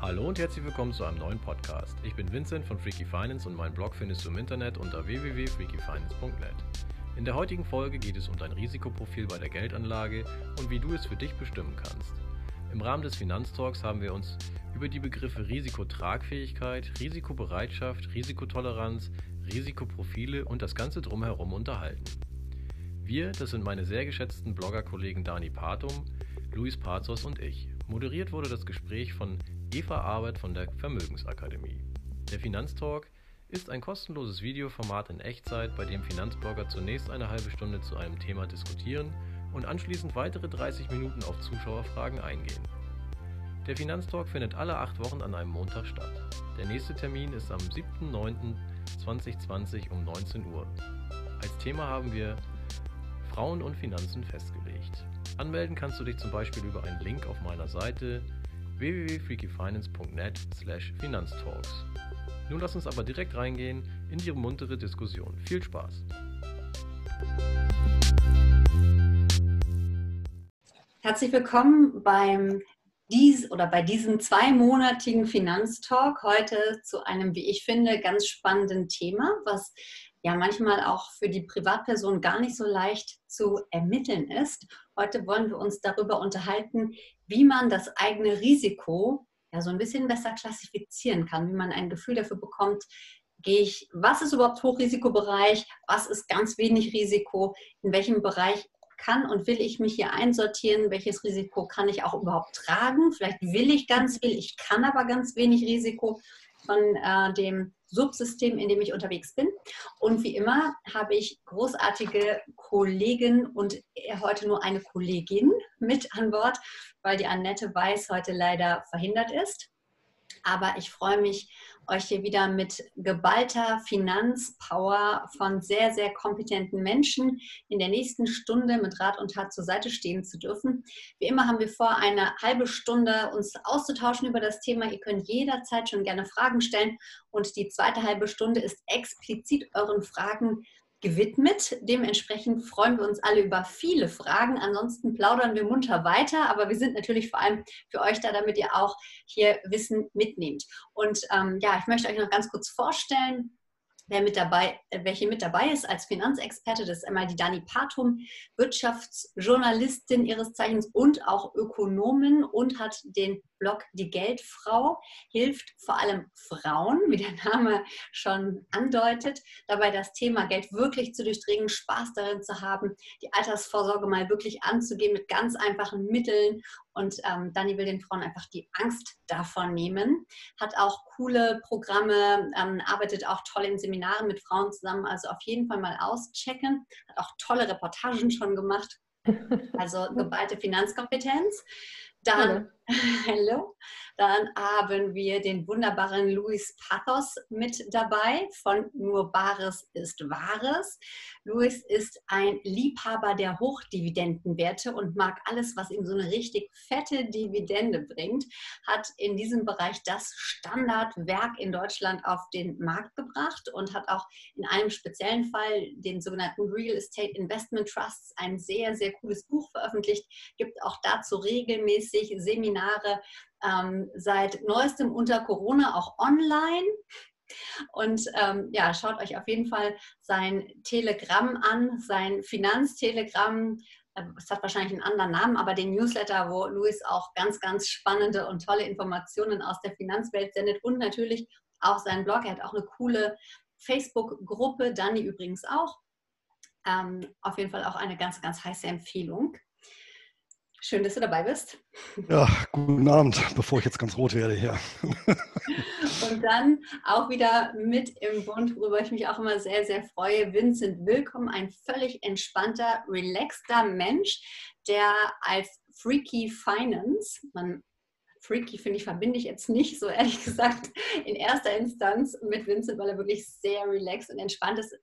Hallo und herzlich willkommen zu einem neuen Podcast. Ich bin Vincent von Freaky Finance und meinen Blog findest du im Internet unter www.freakyfinance.net. In der heutigen Folge geht es um dein Risikoprofil bei der Geldanlage und wie du es für dich bestimmen kannst. Im Rahmen des Finanztalks haben wir uns über die Begriffe Risikotragfähigkeit, Risikobereitschaft, Risikotoleranz, Risikoprofile und das Ganze drumherum unterhalten. Wir, das sind meine sehr geschätzten Bloggerkollegen Dani Patum, Luis Pazos und ich. Moderiert wurde das Gespräch von Eva Arbeit von der Vermögensakademie. Der Finanztalk ist ein kostenloses Videoformat in Echtzeit, bei dem Finanzblogger zunächst eine halbe Stunde zu einem Thema diskutieren und anschließend weitere 30 Minuten auf Zuschauerfragen eingehen. Der Finanztalk findet alle acht Wochen an einem Montag statt. Der nächste Termin ist am 7.9.2020 um 19 Uhr. Als Thema haben wir Frauen und Finanzen festgelegt. Anmelden kannst du dich zum Beispiel über einen Link auf meiner Seite www.freakyfinance.net slash Finanztalks. Nun lass uns aber direkt reingehen in die muntere Diskussion. Viel Spaß! Herzlich willkommen beim dies oder bei diesem zweimonatigen Finanztalk heute zu einem, wie ich finde, ganz spannenden Thema, was ja manchmal auch für die Privatperson gar nicht so leicht zu ermitteln ist. Heute wollen wir uns darüber unterhalten, wie man das eigene Risiko ja so ein bisschen besser klassifizieren kann, wie man ein Gefühl dafür bekommt, gehe ich, was ist überhaupt Hochrisikobereich, was ist ganz wenig Risiko, in welchem Bereich kann und will ich mich hier einsortieren, welches Risiko kann ich auch überhaupt tragen. Vielleicht will ich ganz viel, ich kann aber ganz wenig Risiko von äh, dem Subsystem, in dem ich unterwegs bin. Und wie immer habe ich großartige Kollegen und heute nur eine Kollegin mit an Bord, weil die Annette Weiß heute leider verhindert ist. Aber ich freue mich, euch hier wieder mit geballter Finanzpower von sehr, sehr kompetenten Menschen in der nächsten Stunde mit Rat und Tat zur Seite stehen zu dürfen. Wie immer haben wir vor, eine halbe Stunde uns auszutauschen über das Thema. Ihr könnt jederzeit schon gerne Fragen stellen und die zweite halbe Stunde ist explizit euren Fragen gewidmet. Dementsprechend freuen wir uns alle über viele Fragen. Ansonsten plaudern wir munter weiter, aber wir sind natürlich vor allem für euch da, damit ihr auch hier Wissen mitnehmt. Und ähm, ja, ich möchte euch noch ganz kurz vorstellen, wer mit dabei, äh, welche mit dabei ist als Finanzexperte. Das ist einmal die Dani Patum, Wirtschaftsjournalistin ihres Zeichens und auch Ökonomin und hat den Blog Die Geldfrau, hilft vor allem Frauen, wie der Name schon andeutet, dabei das Thema Geld wirklich zu durchdringen, Spaß darin zu haben, die Altersvorsorge mal wirklich anzugehen mit ganz einfachen Mitteln und ähm, Dani will den Frauen einfach die Angst davon nehmen. Hat auch coole Programme, ähm, arbeitet auch toll in Seminaren mit Frauen zusammen. Also auf jeden Fall mal auschecken. Hat auch tolle Reportagen schon gemacht. Also geballte Finanzkompetenz. Dann, hallo. Dann haben wir den wunderbaren Luis Pathos mit dabei von Nur Bares ist Wahres. Luis ist ein Liebhaber der Hochdividendenwerte und mag alles, was ihm so eine richtig fette Dividende bringt. Hat in diesem Bereich das Standardwerk in Deutschland auf den Markt gebracht und hat auch in einem speziellen Fall, den sogenannten Real Estate Investment Trusts, ein sehr, sehr cooles Buch veröffentlicht. Gibt auch dazu regelmäßig Seminare ähm, seit neuestem unter Corona auch online. Und ähm, ja, schaut euch auf jeden Fall sein Telegramm an, sein Finanztelegramm. Äh, es hat wahrscheinlich einen anderen Namen, aber den Newsletter, wo Luis auch ganz, ganz spannende und tolle Informationen aus der Finanzwelt sendet und natürlich auch seinen Blog. Er hat auch eine coole Facebook-Gruppe, Dani übrigens auch. Ähm, auf jeden Fall auch eine ganz, ganz heiße Empfehlung. Schön, dass du dabei bist. Ja, guten Abend, bevor ich jetzt ganz rot werde hier. Und dann auch wieder mit im Bund, worüber ich mich auch immer sehr, sehr freue, Vincent Willkommen, ein völlig entspannter, relaxter Mensch, der als Freaky Finance, man Freaky, finde ich, verbinde ich jetzt nicht so ehrlich gesagt in erster Instanz mit Vincent, weil er wirklich sehr relaxed und entspannt ist.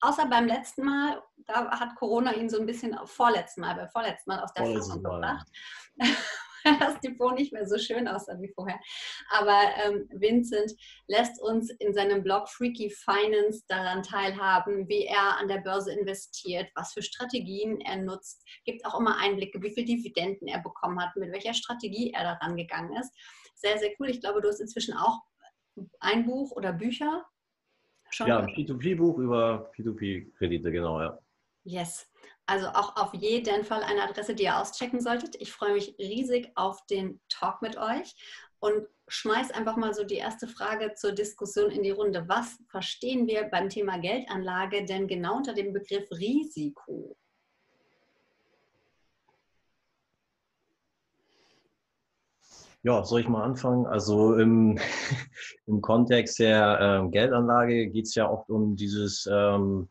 Außer beim letzten Mal, da hat Corona ihn so ein bisschen, vorletzten Mal, beim vorletzten Mal aus der Fassung gebracht. das Depot nicht mehr so schön aussah wie vorher. Aber ähm, Vincent lässt uns in seinem Blog Freaky Finance daran teilhaben, wie er an der Börse investiert, was für Strategien er nutzt, gibt auch immer Einblicke, wie viel Dividenden er bekommen hat, mit welcher Strategie er daran gegangen ist. Sehr, sehr cool. Ich glaube, du hast inzwischen auch ein Buch oder Bücher. Schon ja, ein P2P-Buch über P2P-Kredite, genau, ja. Yes. Also auch auf jeden Fall eine Adresse, die ihr auschecken solltet. Ich freue mich riesig auf den Talk mit euch und schmeiß einfach mal so die erste Frage zur Diskussion in die Runde. Was verstehen wir beim Thema Geldanlage denn genau unter dem Begriff Risiko? Ja, soll ich mal anfangen? Also im, im Kontext der ähm, Geldanlage geht es ja oft um dieses ähm,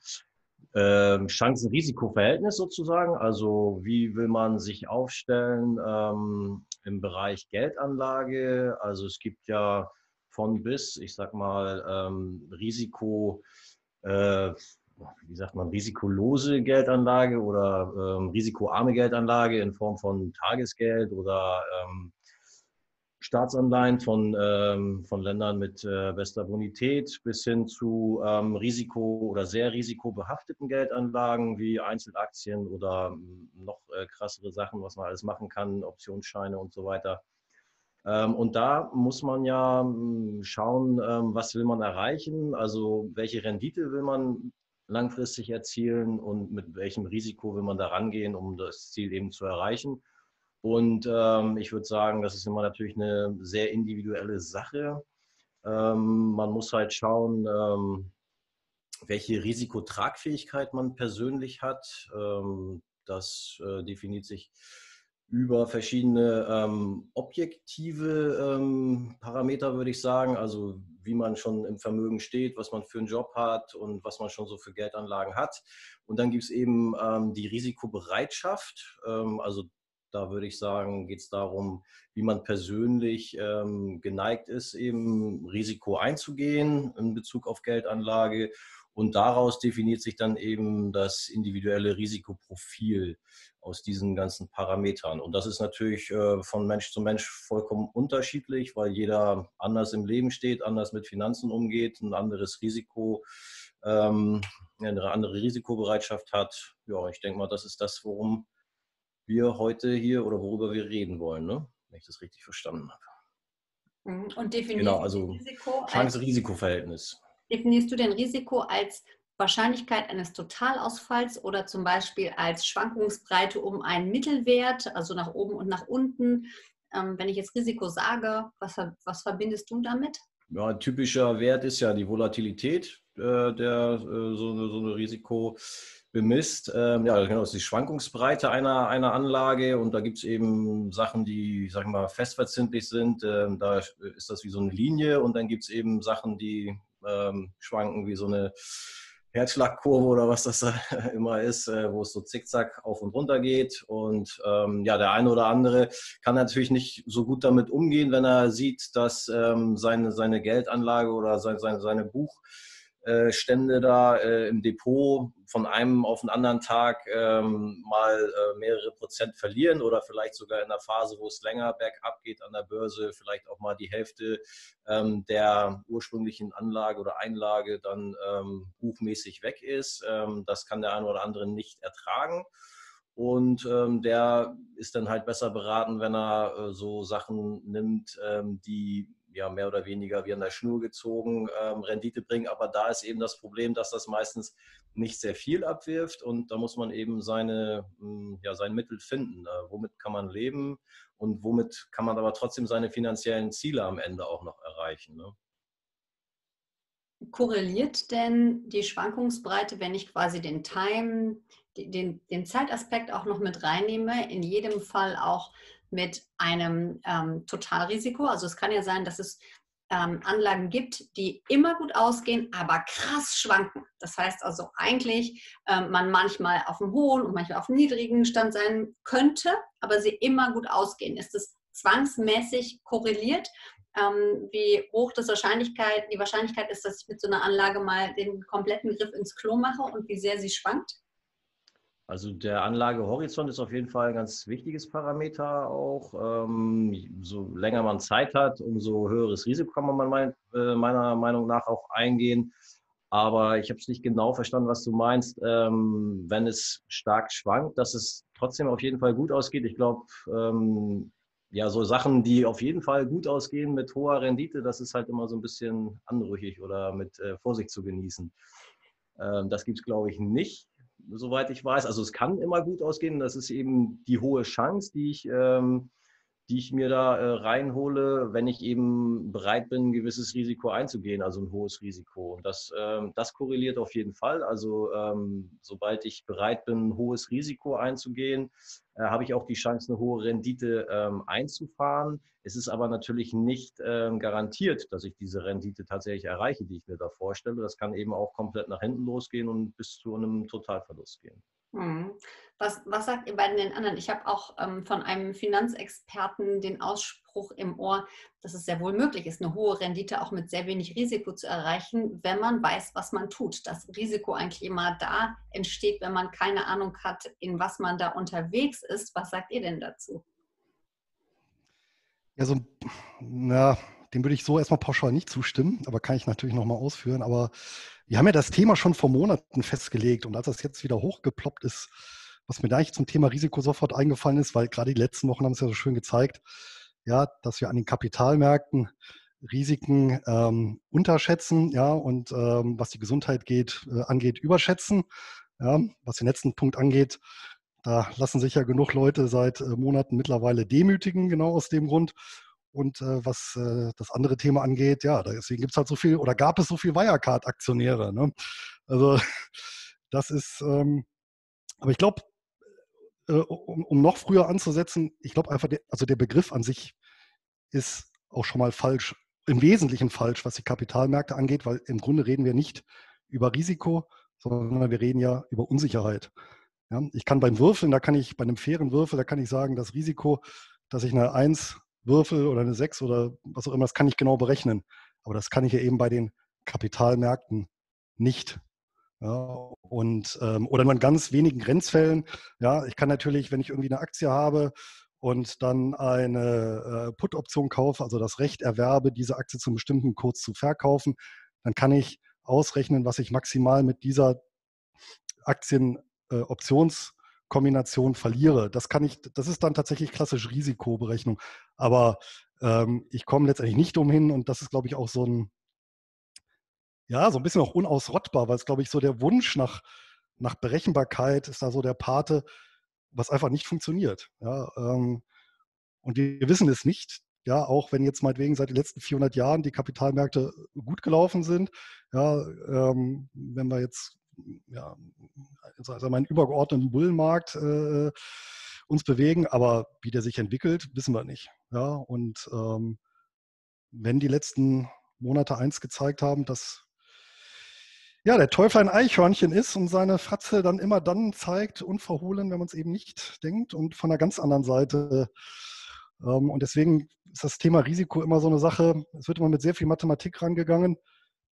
ähm, Chancen-Risiko-Verhältnis sozusagen. Also wie will man sich aufstellen ähm, im Bereich Geldanlage? Also es gibt ja von bis, ich sag mal, ähm, Risiko, äh, wie sagt man, risikolose Geldanlage oder ähm, risikoarme Geldanlage in Form von Tagesgeld oder ähm, Staatsanleihen von, ähm, von Ländern mit äh, bester Bonität bis hin zu ähm, Risiko- oder sehr risikobehafteten Geldanlagen wie Einzelaktien oder ähm, noch äh, krassere Sachen, was man alles machen kann, Optionsscheine und so weiter. Ähm, und da muss man ja hm, schauen, ähm, was will man erreichen, also welche Rendite will man langfristig erzielen und mit welchem Risiko will man da rangehen, um das Ziel eben zu erreichen. Und ähm, ich würde sagen, das ist immer natürlich eine sehr individuelle Sache. Ähm, man muss halt schauen, ähm, welche Risikotragfähigkeit man persönlich hat. Ähm, das äh, definiert sich über verschiedene ähm, objektive ähm, Parameter, würde ich sagen. Also wie man schon im Vermögen steht, was man für einen Job hat und was man schon so für Geldanlagen hat. Und dann gibt es eben die Risikobereitschaft. also da würde ich sagen, geht es darum, wie man persönlich ähm, geneigt ist, eben Risiko einzugehen in Bezug auf Geldanlage. Und daraus definiert sich dann eben das individuelle Risikoprofil aus diesen ganzen Parametern. Und das ist natürlich äh, von Mensch zu Mensch vollkommen unterschiedlich, weil jeder anders im Leben steht, anders mit Finanzen umgeht, ein anderes Risiko, ähm, eine andere Risikobereitschaft hat. Ja, ich denke mal, das ist das, worum wir heute hier oder worüber wir reden wollen, ne? wenn ich das richtig verstanden habe. Mhm. Und definierst genau, also Risiko Chance-Risiko-Verhältnis. Definierst du denn Risiko als Wahrscheinlichkeit eines Totalausfalls oder zum Beispiel als Schwankungsbreite um einen Mittelwert, also nach oben und nach unten? Ähm, wenn ich jetzt Risiko sage, was, was verbindest du damit? Ja, ein typischer Wert ist ja die Volatilität äh, der äh, so, eine, so eine Risiko bemisst. Ähm, ja, genau, das ist die Schwankungsbreite einer, einer Anlage und da gibt es eben Sachen, die, sag ich mal, festverzinslich sind. Ähm, da ist das wie so eine Linie und dann gibt es eben Sachen, die ähm, schwanken wie so eine Herzschlagkurve oder was das da immer ist, äh, wo es so zickzack auf und runter geht. Und ähm, ja, der eine oder andere kann natürlich nicht so gut damit umgehen, wenn er sieht, dass ähm, seine, seine Geldanlage oder sein, sein, seine Buch Stände da äh, im Depot von einem auf den anderen Tag ähm, mal äh, mehrere Prozent verlieren oder vielleicht sogar in der Phase, wo es länger bergab geht an der Börse, vielleicht auch mal die Hälfte ähm, der ursprünglichen Anlage oder Einlage dann ähm, buchmäßig weg ist. Das kann der eine oder andere nicht ertragen. Und ähm, der ist dann halt besser beraten, wenn er äh, so Sachen nimmt, ähm, die ja mehr oder weniger wie an der Schnur gezogen ähm, Rendite bringen. Aber da ist eben das Problem, dass das meistens nicht sehr viel abwirft und da muss man eben seine, hm, ja, sein Mittel finden. Äh, womit kann man leben und womit kann man aber trotzdem seine finanziellen Ziele am Ende auch noch erreichen. Ne? Korreliert denn die Schwankungsbreite, wenn ich quasi den Time, den, den Zeitaspekt auch noch mit reinnehme, in jedem Fall auch mit einem ähm, Totalrisiko. Also es kann ja sein, dass es ähm, Anlagen gibt, die immer gut ausgehen, aber krass schwanken. Das heißt also eigentlich, ähm, man manchmal auf dem hohen und manchmal auf dem niedrigen Stand sein könnte, aber sie immer gut ausgehen. Ist es zwangsmäßig korreliert? Ähm, wie hoch das Wahrscheinlichkeit, die Wahrscheinlichkeit ist, dass ich mit so einer Anlage mal den kompletten Griff ins Klo mache und wie sehr sie schwankt? Also der Anlagehorizont ist auf jeden Fall ein ganz wichtiges Parameter auch. Ähm, so länger man Zeit hat, umso höheres Risiko kann man mein, äh, meiner Meinung nach auch eingehen. Aber ich habe es nicht genau verstanden, was du meinst. Ähm, wenn es stark schwankt, dass es trotzdem auf jeden Fall gut ausgeht. Ich glaube, ähm, ja, so Sachen, die auf jeden Fall gut ausgehen mit hoher Rendite, das ist halt immer so ein bisschen anrüchig oder mit äh, Vorsicht zu genießen. Das gibt es, glaube ich, nicht soweit ich weiß. Also es kann immer gut ausgehen. Das ist eben die hohe Chance, die ich, ähm, die ich mir da äh, reinhole, wenn ich eben bereit bin, ein gewisses Risiko einzugehen, also ein hohes Risiko. Und das, ähm, das korreliert auf jeden Fall. Also ähm, sobald ich bereit bin, ein hohes Risiko einzugehen, äh, habe ich auch die Chance, eine hohe Rendite ähm, einzufahren. Es ist aber natürlich nicht ähm, garantiert, dass ich diese Rendite tatsächlich erreiche, die ich mir da vorstelle. Das kann eben auch komplett nach hinten losgehen und bis zu einem Totalverlust gehen. Mhm. Was, was sagt ihr bei den anderen? Ich habe auch ähm, von einem Finanzexperten den Ausspruch im Ohr, dass es sehr wohl möglich ist, eine hohe Rendite auch mit sehr wenig Risiko zu erreichen, wenn man weiß, was man tut. Das Risiko eigentlich immer da entsteht, wenn man keine Ahnung hat, in was man da unterwegs ist. Was sagt ihr denn dazu? Ja, so, na, dem würde ich so erstmal pauschal nicht zustimmen, aber kann ich natürlich nochmal ausführen. Aber wir haben ja das Thema schon vor Monaten festgelegt und als das jetzt wieder hochgeploppt ist, was mir da eigentlich zum Thema Risiko sofort eingefallen ist, weil gerade die letzten Wochen haben es ja so schön gezeigt, ja, dass wir an den Kapitalmärkten Risiken ähm, unterschätzen, ja, und ähm, was die Gesundheit geht, äh, angeht, überschätzen. Ja, was den letzten Punkt angeht, da lassen sich ja genug Leute seit äh, Monaten mittlerweile demütigen, genau aus dem Grund. Und äh, was äh, das andere Thema angeht, ja, deswegen gibt es halt so viel oder gab es so viel Wirecard-Aktionäre. Ne? Also das ist, ähm, aber ich glaube, äh, um, um, noch früher anzusetzen, ich glaube einfach, der, also der Begriff an sich ist auch schon mal falsch, im Wesentlichen falsch, was die Kapitalmärkte angeht, weil im Grunde reden wir nicht über Risiko, sondern wir reden ja über Unsicherheit. Ja, ich kann beim Würfeln, da kann ich bei einem fairen Würfel, da kann ich sagen, das Risiko, dass ich eine 1 würfel oder eine 6 oder was auch immer, das kann ich genau berechnen. Aber das kann ich ja eben bei den Kapitalmärkten nicht. Ja, und, ähm, oder nur in ganz wenigen Grenzfällen. Ja, ich kann natürlich, wenn ich irgendwie eine Aktie habe und dann eine äh, Put-Option kaufe, also das Recht erwerbe, diese Aktie zum bestimmten Kurs zu verkaufen, dann kann ich ausrechnen, was ich maximal mit dieser Aktienoptionskombination äh, verliere. Das kann ich, das ist dann tatsächlich klassisch Risikoberechnung. Aber ähm, ich komme letztendlich nicht umhin und das ist, glaube ich, auch so ein ja, so ein bisschen auch unausrottbar, weil es, glaube ich, so der Wunsch nach, nach Berechenbarkeit ist da so der Pate, was einfach nicht funktioniert. Ja, ähm, und wir wissen es nicht, ja, auch wenn jetzt meinetwegen seit den letzten 400 Jahren die Kapitalmärkte gut gelaufen sind, ja, ähm, wenn wir jetzt, ja, also einen übergeordneten Bullenmarkt äh, uns bewegen, aber wie der sich entwickelt, wissen wir nicht. Ja, und ähm, wenn die letzten Monate eins gezeigt haben, dass ja, der Teufel ein Eichhörnchen ist und seine Fratze dann immer dann zeigt, unverhohlen, wenn man es eben nicht denkt und von einer ganz anderen Seite. Ähm, und deswegen ist das Thema Risiko immer so eine Sache. Es wird immer mit sehr viel Mathematik rangegangen,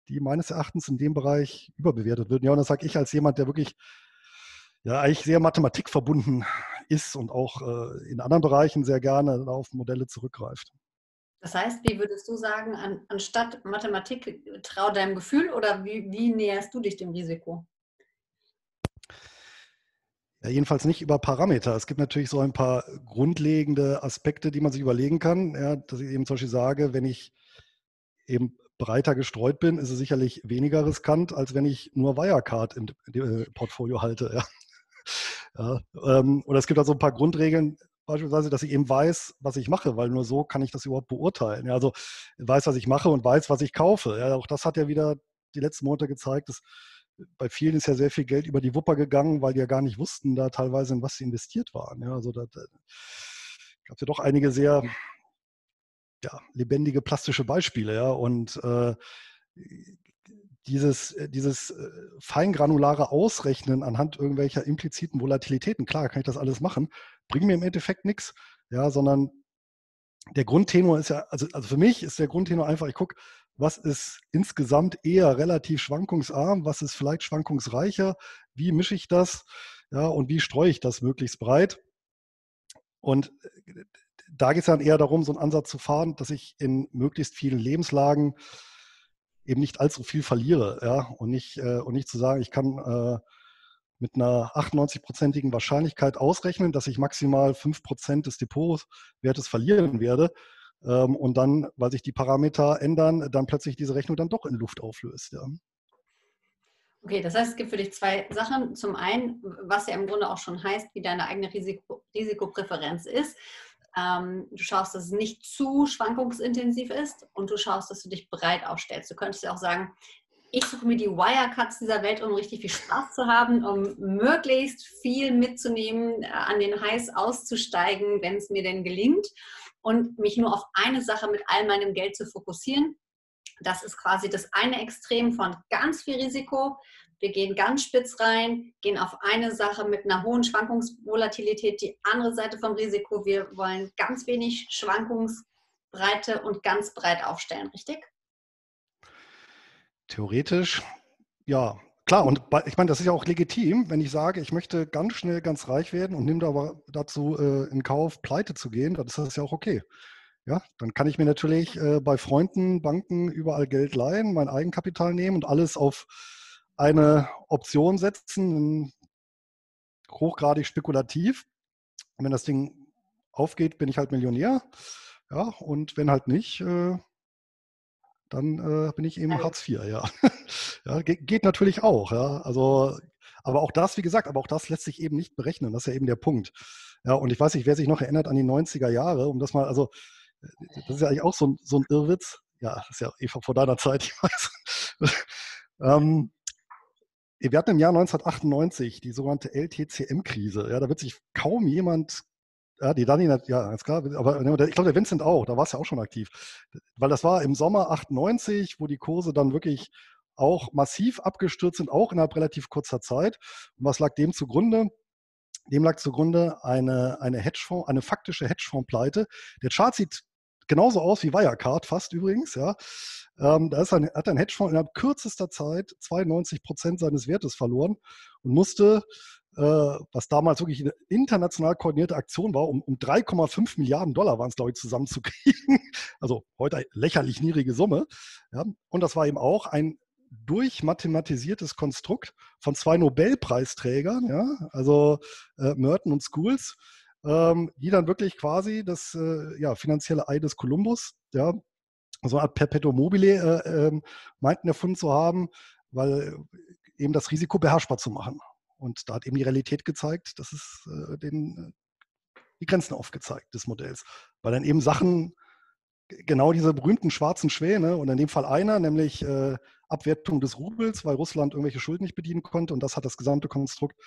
die meines Erachtens in dem Bereich überbewertet wird. Ja, und das sage ich als jemand, der wirklich ja eigentlich sehr mathematikverbunden ist und auch äh, in anderen Bereichen sehr gerne auf Modelle zurückgreift. Das heißt, wie würdest du sagen, an, anstatt Mathematik, trau deinem Gefühl oder wie, wie näherst du dich dem Risiko? Ja, jedenfalls nicht über Parameter. Es gibt natürlich so ein paar grundlegende Aspekte, die man sich überlegen kann. Ja, dass ich eben zum Beispiel sage, wenn ich eben breiter gestreut bin, ist es sicherlich weniger riskant, als wenn ich nur Wirecard im äh, Portfolio halte. Ja. Ja, ähm, oder es gibt also ein paar Grundregeln, beispielsweise, dass ich eben weiß, was ich mache, weil nur so kann ich das überhaupt beurteilen. Ja, also weiß, was ich mache und weiß, was ich kaufe. Ja, auch das hat ja wieder die letzten Monate gezeigt, dass bei vielen ist ja sehr viel Geld über die Wupper gegangen, weil die ja gar nicht wussten, da teilweise in was sie investiert waren. Ja, also da, da gab es ja doch einige sehr ja, lebendige plastische Beispiele. Ja, und äh, dieses, äh, dieses äh, feingranulare Ausrechnen anhand irgendwelcher impliziten Volatilitäten, klar, kann ich das alles machen, bringt mir im Endeffekt nichts, ja, sondern der Grundtenor ist ja, also, also für mich ist der Grundtenor einfach, ich gucke, was ist insgesamt eher relativ schwankungsarm, was ist vielleicht schwankungsreicher, wie mische ich das, Ja, und wie streue ich das möglichst breit? Und äh, da geht es dann eher darum, so einen Ansatz zu fahren, dass ich in möglichst vielen Lebenslagen eben nicht allzu viel verliere, ja, und nicht, äh, und nicht zu sagen, ich kann äh, mit einer 98-prozentigen Wahrscheinlichkeit ausrechnen, dass ich maximal 5% des Depotwertes verlieren werde ähm, und dann, weil sich die Parameter ändern, dann plötzlich diese Rechnung dann doch in Luft auflöst. Ja. Okay, das heißt, es gibt für dich zwei Sachen. Zum einen, was ja im Grunde auch schon heißt, wie deine eigene Risiko, Risikopräferenz ist. Ähm, du schaust, dass es nicht zu schwankungsintensiv ist und du schaust, dass du dich breit aufstellst. Du könntest ja auch sagen, ich suche mir die Wirecuts dieser Welt, um richtig viel Spaß zu haben, um möglichst viel mitzunehmen, äh, an den Heiß auszusteigen, wenn es mir denn gelingt und mich nur auf eine Sache mit all meinem Geld zu fokussieren. Das ist quasi das eine Extrem von ganz viel Risiko. Wir gehen ganz spitz rein, gehen auf eine Sache mit einer hohen Schwankungsvolatilität, die andere Seite vom Risiko. Wir wollen ganz wenig Schwankungsbreite und ganz breit aufstellen, richtig? Theoretisch, ja, klar. Und ich meine, das ist ja auch legitim, wenn ich sage, ich möchte ganz schnell ganz reich werden und nehme aber dazu äh, in Kauf, pleite zu gehen, dann ist das ja auch okay. Ja, dann kann ich mir natürlich äh, bei Freunden, Banken überall Geld leihen, mein Eigenkapital nehmen und alles auf eine Option setzen, hochgradig spekulativ. Und wenn das Ding aufgeht, bin ich halt Millionär. Ja, und wenn halt nicht, äh, dann äh, bin ich eben also. Hartz IV, ja. ja geht, geht, natürlich auch, ja. Also, aber auch das, wie gesagt, aber auch das lässt sich eben nicht berechnen. Das ist ja eben der Punkt. Ja, und ich weiß nicht, wer sich noch erinnert an die 90er Jahre, um das mal, also das ist ja eigentlich auch so ein, so ein Irrwitz. Ja, das ist ja Eva vor deiner Zeit, ich weiß. ähm, wir hatten im Jahr 1998 die sogenannte LTCM-Krise. Ja, da wird sich kaum jemand, ja, die Dani, ja, ist klar, aber ich glaube, der Vincent auch, da war es ja auch schon aktiv. Weil das war im Sommer 98, wo die Kurse dann wirklich auch massiv abgestürzt sind, auch innerhalb relativ kurzer Zeit. Und was lag dem zugrunde? Dem lag zugrunde eine, eine Hedgefonds, eine faktische Hedgefonds-Pleite. Der Chart sieht genauso aus wie Wirecard, fast übrigens. Ja. Ähm, da ist ein, hat ein Hedgefonds innerhalb kürzester Zeit 92 Prozent seines Wertes verloren und musste, was damals wirklich eine international koordinierte Aktion war, um, um 3,5 Milliarden Dollar waren es, glaube ich, zusammenzukriegen. Also heute lächerlich niedrige Summe. Ja. Und das war eben auch ein durchmathematisiertes Konstrukt von zwei Nobelpreisträgern, ja, also äh, Merton und Schools, ähm, die dann wirklich quasi das äh, ja, finanzielle Ei des Kolumbus, ja, so eine Art Perpetuum mobile äh, ähm, meinten erfunden zu haben, weil eben das Risiko beherrschbar zu machen. Und da hat eben die Realität gezeigt, dass es äh, den, die Grenzen aufgezeigt des Modells, weil dann eben Sachen genau diese berühmten schwarzen Schwäne und in dem Fall einer, nämlich äh, Abwertung des Rubels, weil Russland irgendwelche Schulden nicht bedienen konnte und das hat das gesamte Konstrukt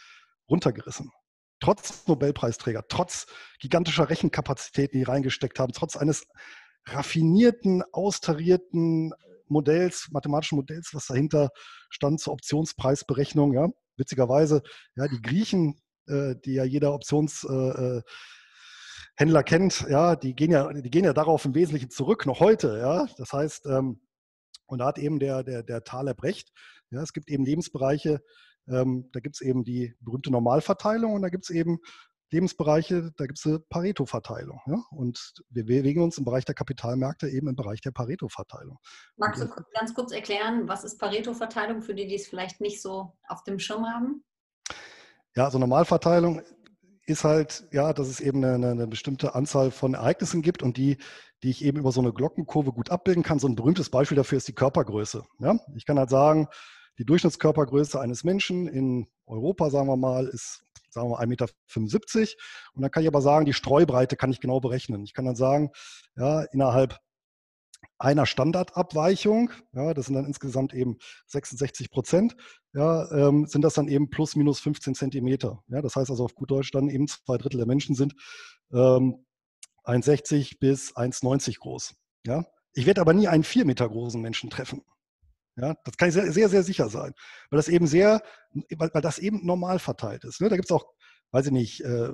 runtergerissen. Trotz Nobelpreisträger, trotz gigantischer Rechenkapazitäten, die reingesteckt haben, trotz eines raffinierten, austarierten Modells, mathematischen Modells, was dahinter stand zur Optionspreisberechnung. Ja. Witzigerweise, ja, die Griechen, äh, die ja jeder Optionshändler äh, äh kennt, ja, die gehen ja, die gehen ja darauf im Wesentlichen zurück, noch heute. Ja. Das heißt, ähm, und da hat eben der, der, der Thaler recht. Ja, es gibt eben Lebensbereiche, ähm, da gibt es eben die berühmte Normalverteilung und da gibt es eben Lebensbereiche, da gibt es eine Pareto-Verteilung. Ja? Und wir bewegen uns im Bereich der Kapitalmärkte eben im Bereich der Pareto-Verteilung. Magst du ganz kurz erklären, was ist Pareto-Verteilung für die, die es vielleicht nicht so auf dem Schirm haben? Ja, also Normalverteilung ist halt, ja, dass es eben eine, eine, bestimmte Anzahl von Ereignissen gibt und die, die ich eben über so eine Glockenkurve gut abbilden kann. So ein berühmtes Beispiel dafür ist die Körpergröße. Ja? Ich kann halt sagen, die Durchschnittskörpergröße eines Menschen in Europa, sagen wir mal, ist sagen wir 1,75 Meter. Und dann kann ich aber sagen, die Streubreite kann ich genau berechnen. Ich kann dann sagen, ja, innerhalb einer Standardabweichung, ja, das sind dann insgesamt eben 66 Prozent, ja, ähm, sind das dann eben plus minus 15 Zentimeter. Ja, das heißt also auf gut Deutsch dann eben zwei Drittel der Menschen sind ähm, 1,60 bis 1,90 groß. Ja. Ich werde aber nie einen vier Meter großen Menschen treffen. Ja, das kann ich sehr, sehr, sehr sicher sein, weil das eben sehr, weil, weil das eben normal verteilt ist. Ne? Da gibt es auch, weiß ich nicht, äh,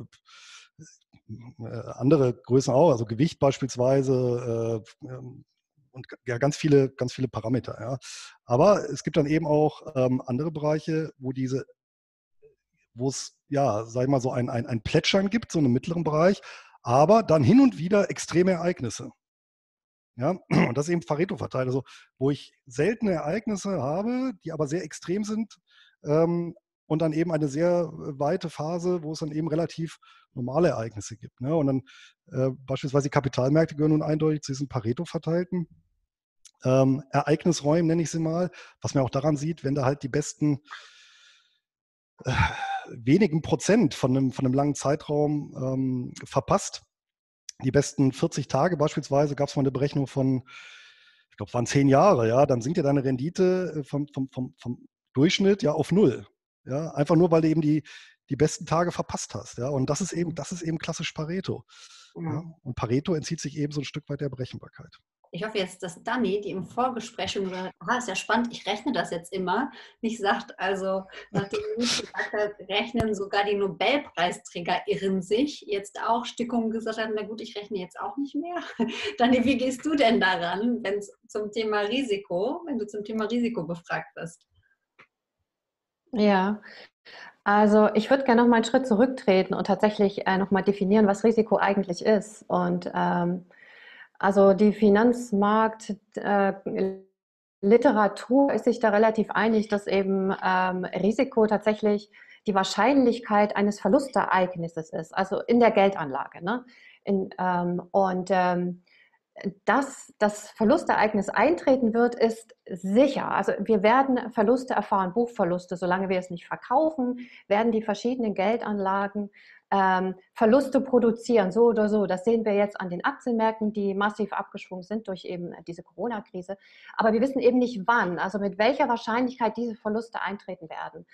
äh, andere Größen auch, also Gewicht beispielsweise äh, ähm, und ja, ganz viele, ganz viele Parameter. Ja. Aber es gibt dann eben auch ähm, andere Bereiche, wo diese wo es, ja, sag ich mal, so ein, ein, ein Plätschern gibt, so einen mittleren Bereich, aber dann hin und wieder extreme Ereignisse. Ja, und das ist eben Pareto verteilt, also wo ich seltene Ereignisse habe, die aber sehr extrem sind ähm, und dann eben eine sehr äh, weite Phase, wo es dann eben relativ normale Ereignisse gibt. Ne? Und dann äh, beispielsweise die Kapitalmärkte gehören nun eindeutig zu diesen Pareto verteilten ähm, Ereignisräumen, nenne ich sie mal, was man auch daran sieht, wenn da halt die besten äh, wenigen Prozent von einem, von einem langen Zeitraum ähm, verpasst. Die besten 40 Tage beispielsweise gab es mal eine Berechnung von, ich glaube, waren zehn Jahre, ja, dann sinkt ja deine Rendite äh, vom, vom, vom, vom Durchschnitt ja auf null. Ja, einfach nur, weil du eben die, die besten Tage verpasst hast. Ja, und das ist eben, das ist eben klassisch Pareto. Ja. Und Pareto entzieht sich eben so ein Stück weit der Berechenbarkeit ich hoffe jetzt, dass Dani, die im Vorgespräch schon gesagt hat, ist ja spannend, ich rechne das jetzt immer, nicht sagt, also nachdem du gesagt hast, rechnen sogar die Nobelpreisträger irren sich, jetzt auch Stickungen gesagt hat, na gut, ich rechne jetzt auch nicht mehr. Dani, wie gehst du denn daran, wenn es zum Thema Risiko, wenn du zum Thema Risiko befragt wirst? Ja, also ich würde gerne noch mal einen Schritt zurücktreten und tatsächlich äh, noch mal definieren, was Risiko eigentlich ist. Und ähm, also die Finanzmarktliteratur äh, ist sich da relativ einig, dass eben ähm, Risiko tatsächlich die Wahrscheinlichkeit eines Verlustereignisses ist, also in der Geldanlage. Ne? In, ähm, und ähm, dass das Verlustereignis eintreten wird, ist sicher. Also wir werden Verluste erfahren, Buchverluste, solange wir es nicht verkaufen, werden die verschiedenen Geldanlagen ähm, Verluste produzieren, so oder so. Das sehen wir jetzt an den Aktienmärkten, die massiv abgeschwungen sind durch eben diese Corona-Krise. Aber wir wissen eben nicht wann, also mit welcher Wahrscheinlichkeit diese Verluste eintreten werden.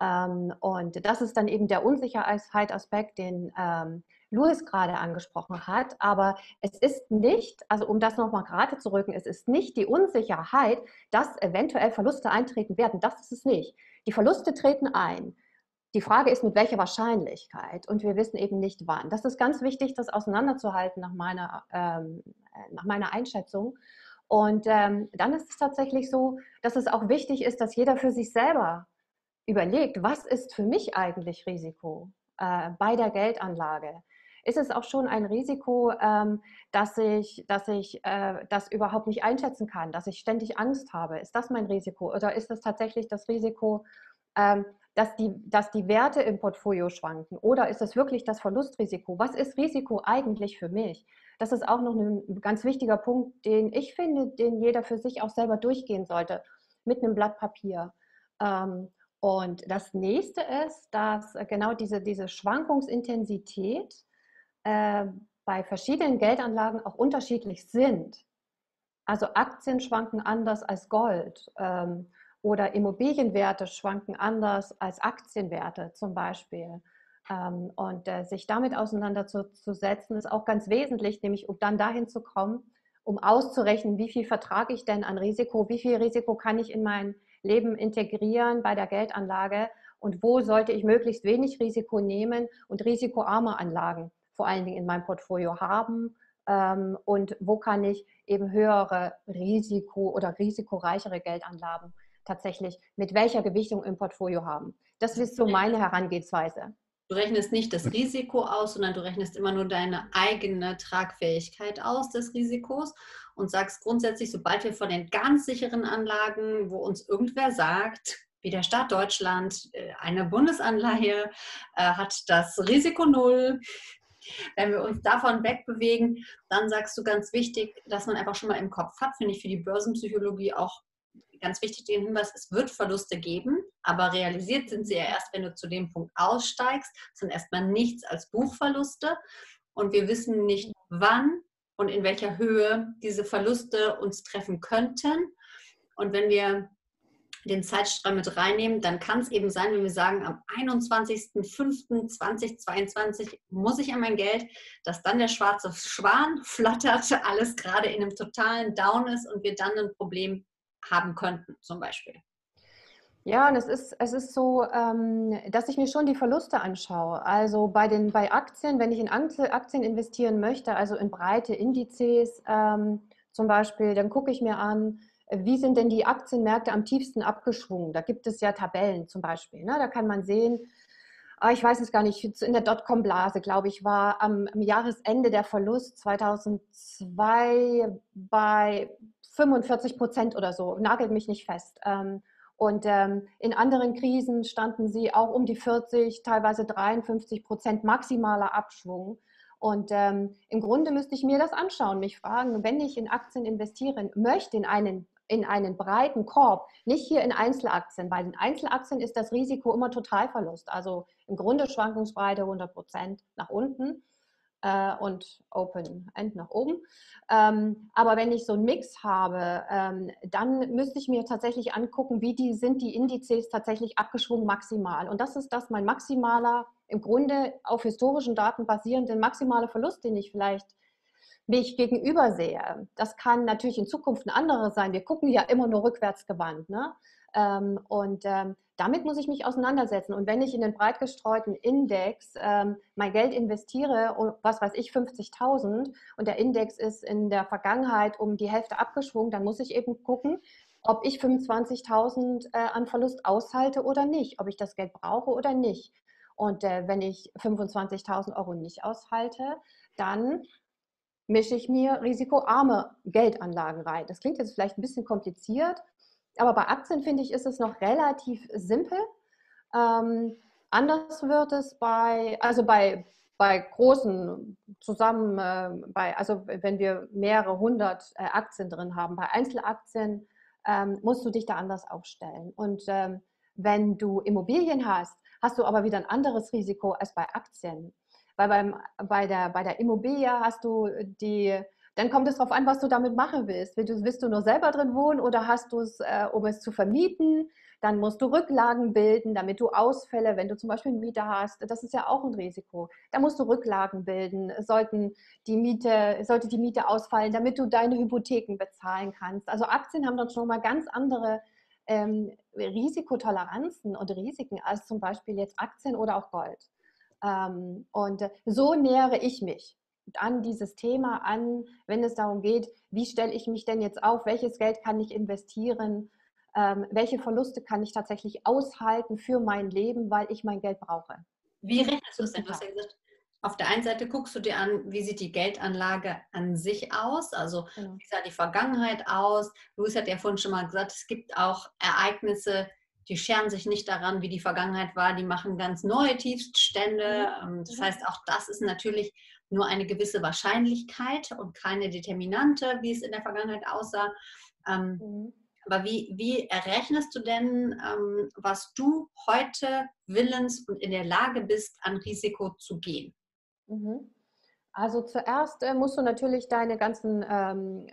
Ähm, und das ist dann eben der Unsicherheitsaspekt, den ähm, Louis gerade angesprochen hat. Aber es ist nicht, also um das nochmal gerade zu rücken, es ist nicht die Unsicherheit, dass eventuell Verluste eintreten werden. Das ist es nicht. Die Verluste treten ein. Die Frage ist, mit welcher Wahrscheinlichkeit und wir wissen eben nicht wann. Das ist ganz wichtig, das auseinanderzuhalten nach meiner, ähm, nach meiner Einschätzung. Und ähm, dann ist es tatsächlich so, dass es auch wichtig ist, dass jeder für sich selber überlegt, was ist für mich eigentlich Risiko äh, bei der Geldanlage? Ist es auch schon ein Risiko, ähm, dass ich, dass ich äh, das überhaupt nicht einschätzen kann, dass ich ständig Angst habe? Ist das mein Risiko? Oder ist es tatsächlich das Risiko, ähm, dass die, dass die Werte im Portfolio schwanken? Oder ist es wirklich das Verlustrisiko? Was ist Risiko eigentlich für mich? Das ist auch noch ein ganz wichtiger Punkt, den ich finde, den jeder für sich auch selber durchgehen sollte, mit einem Blatt Papier. Ähm, und das nächste ist, dass genau diese, diese Schwankungsintensität äh, bei verschiedenen Geldanlagen auch unterschiedlich sind. Also Aktien schwanken anders als Gold. Ähm, oder Immobilienwerte schwanken anders als Aktienwerte zum Beispiel. Ähm, und äh, sich damit auseinanderzusetzen, ist auch ganz wesentlich, nämlich um dann dahin zu kommen, um auszurechnen, wie viel vertrage ich denn an Risiko, wie viel Risiko kann ich in mein Leben integrieren bei der Geldanlage und wo sollte ich möglichst wenig Risiko nehmen und risikoarme Anlagen vor allen Dingen in meinem Portfolio haben ähm, und wo kann ich eben höhere Risiko oder risikoreichere Geldanlagen tatsächlich mit welcher Gewichtung im Portfolio haben. Das ist so meine Herangehensweise. Du rechnest nicht das Risiko aus, sondern du rechnest immer nur deine eigene Tragfähigkeit aus des Risikos und sagst grundsätzlich, sobald wir von den ganz sicheren Anlagen, wo uns irgendwer sagt, wie der Staat Deutschland, äh, eine Bundesanleihe äh, hat das Risiko null. Wenn wir uns davon wegbewegen, dann sagst du ganz wichtig, dass man einfach schon mal im Kopf hat, finde ich für die Börsenpsychologie auch ganz wichtig den Hinweis, es wird Verluste geben, aber realisiert sind sie ja erst, wenn du zu dem Punkt aussteigst. Es sind erstmal nichts als Buchverluste und wir wissen nicht, wann und in welcher Höhe diese Verluste uns treffen könnten. Und wenn wir den Zeitstrahl mit reinnehmen, dann kann es eben sein, wenn wir sagen, am 21.05.2022 muss ich an mein Geld, dass dann der schwarze Schwan flattert, alles gerade in einem totalen Down ist und wir dann ein Problem haben könnten, zum Beispiel. Ja, und es ist, es ist so, ähm, dass ich mir schon die Verluste anschaue. Also bei, den, bei Aktien, wenn ich in Aktien investieren möchte, also in breite Indizes ähm, zum Beispiel, dann gucke ich mir an, wie sind denn die Aktienmärkte am tiefsten abgeschwungen? Da gibt es ja Tabellen zum Beispiel. Ne? Da kann man sehen, ah, ich weiß es gar nicht, in der Dotcom-Blase, glaube ich, war am, am, Jahresende der Verlust 2002 bei 45 Prozent oder so, nagelt mich nicht fest. Ähm, und ähm, in anderen Krisen standen sie auch um die 40, teilweise 53 Prozent maximaler Abschwung. Und ähm, im Grunde müsste ich mir das anschauen, mich fragen, wenn ich in Aktien investieren möchte, in einen, in einen breiten Korb, nicht hier in Einzelaktien. Bei den Einzelaktien ist das Risiko immer Totalverlust, also im Grunde Schwankungsbreite 100 Prozent nach unten äh, und Open End nach oben. Ähm, aber wenn ich so einen Mix habe, ähm, dann müsste ich mir tatsächlich angucken, wie die sind die Indizes tatsächlich abgeschwungen maximal. Und das ist das mein maximaler, im Grunde auf historischen Daten basierenden maximaler Verlust, den ich vielleicht mich gegenüber sehe. Das kann natürlich in Zukunft ein anderer sein. Wir gucken ja immer nur rückwärts gewandt. Ne? Ähm, und ähm, damit muss ich mich auseinandersetzen. Und wenn ich in den breit gestreuten Index ähm, mein Geld investiere, was weiß ich, 50.000, und der Index ist in der Vergangenheit um die Hälfte abgeschwungen, dann muss ich eben gucken, ob ich 25.000 äh, an Verlust aushalte oder nicht, ob ich das Geld brauche oder nicht. Und äh, wenn ich 25.000 Euro nicht aushalte, dann mische ich mir risikoarme Geldanlagen rein. Das klingt jetzt vielleicht ein bisschen kompliziert, aber bei Aktien finde ich, ist es noch relativ simpel. Ähm, anders wird es bei, also bei, bei großen zusammen, äh, bei, also wenn wir mehrere hundert äh, Aktien drin haben, bei Einzelaktien ähm, musst du dich da anders aufstellen. Und ähm, wenn du Immobilien hast, hast du aber wieder ein anderes Risiko als bei Aktien. Weil beim, bei, der, bei der Immobilie hast du die, dann kommt es darauf an, was du damit machen willst. Willst du, willst du nur selber drin wohnen oder hast du es, äh, um es zu vermieten? Dann musst du Rücklagen bilden, damit du Ausfälle, wenn du zum Beispiel einen Mieter hast, das ist ja auch ein Risiko. Da musst du Rücklagen bilden. Sollten die Miete, sollte die Miete ausfallen, damit du deine Hypotheken bezahlen kannst. Also Aktien haben dann schon mal ganz andere ähm, Risikotoleranzen und Risiken als zum Beispiel jetzt Aktien oder auch Gold. Ähm, und so nähere ich mich an dieses Thema an, wenn es darum geht, wie stelle ich mich denn jetzt auf, welches Geld kann ich investieren, ähm, welche Verluste kann ich tatsächlich aushalten für mein Leben, weil ich mein Geld brauche. Wie rechnest du es denn? Du hast ja gesagt, auf der einen Seite guckst du dir an, wie sieht die Geldanlage an sich aus, also genau. wie sah die Vergangenheit aus. Luis hat ja vorhin schon mal gesagt, es gibt auch Ereignisse, die scheren sich nicht daran, wie die Vergangenheit war, die machen ganz neue Tiefststände. Mhm. Ähm, das heißt, auch das ist natürlich nur eine gewisse Wahrscheinlichkeit und keine Determinante, wie es in der Vergangenheit aussah. Ähm, mhm. Aber wie, wie errechnest du denn, ähm, was du heute willens und in der Lage bist, an Risiko zu gehen? Mhm. Also zuerst äh, musst du natürlich deine ganzen ähm,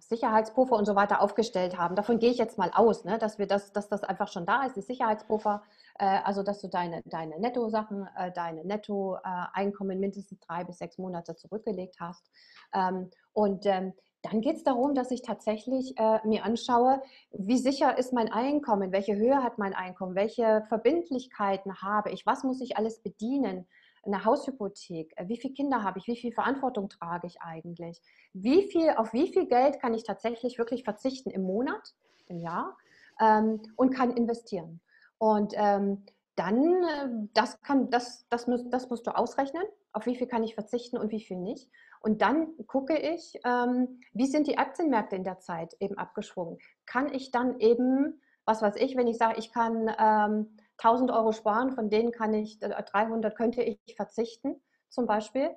Sicherheitspuffer und so weiter aufgestellt haben. Davon gehe ich jetzt mal aus, ne, dass, wir das, dass das einfach schon da ist, die Sicherheitspuffer. Äh, also dass du deine, deine Netto-Sachen, äh, deine Netto-Einkommen mindestens drei bis sechs Monate zurückgelegt hast. Ähm, und ähm, dann geht es darum, dass ich tatsächlich äh, mir anschaue, wie sicher ist mein Einkommen, welche Höhe hat mein Einkommen, welche Verbindlichkeiten habe ich, was muss ich alles bedienen, eine Haushypothek, äh, wie viele Kinder habe ich, wie viel Verantwortung trage ich eigentlich, wie viel, auf wie viel Geld kann ich tatsächlich wirklich verzichten im Monat, im Jahr ähm, und kann investieren. Und ähm, dann, äh, das, kann, das, das, muss, das musst du ausrechnen, auf wie viel kann ich verzichten und wie viel nicht. Und dann gucke ich, ähm, wie sind die Aktienmärkte in der Zeit eben abgeschwungen. Kann ich dann eben, was weiß ich, wenn ich sage, ich kann ähm, 1000 Euro sparen, von denen kann ich, 300 äh, könnte ich verzichten zum Beispiel.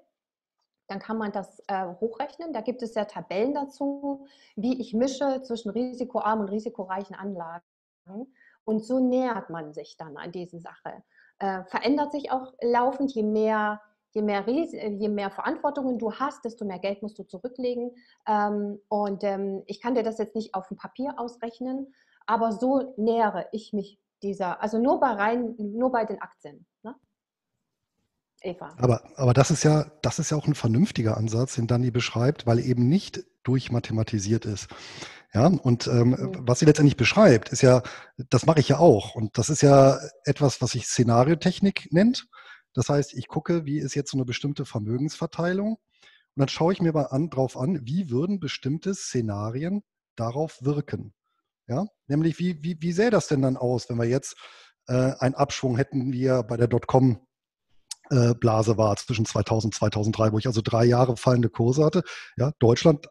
Dann kann man das äh, hochrechnen. Da gibt es ja Tabellen dazu, wie ich mische zwischen risikoarmen und risikoreichen Anlagen. Und so nähert man sich dann an diese Sache. Äh, verändert sich auch laufend, je mehr, je, mehr je mehr Verantwortungen du hast, desto mehr Geld musst du zurücklegen. Ähm, und ähm, ich kann dir das jetzt nicht auf dem Papier ausrechnen, aber so nähere ich mich dieser, also nur bei rein, nur bei den Aktien. Ne? Eva. Aber, aber das ist ja, das ist ja auch ein vernünftiger Ansatz, den Dani beschreibt, weil eben nicht durchmathematisiert ist. Ja, und ähm, mhm. was sie letztendlich beschreibt, ist ja, das mache ich ja auch. Und das ist ja etwas, was sich Szenariotechnik nennt. Das heißt, ich gucke, wie ist jetzt so eine bestimmte Vermögensverteilung. Und dann schaue ich mir mal an, drauf an, wie würden bestimmte Szenarien darauf wirken. Ja, nämlich wie, wie, wie sähe das denn dann aus, wenn wir jetzt äh, ein Abschwung hätten wir bei der Dotcom äh, Blase war zwischen 2000 und 2003, wo ich also drei Jahre fallende Kurse hatte. Ja, Deutschland,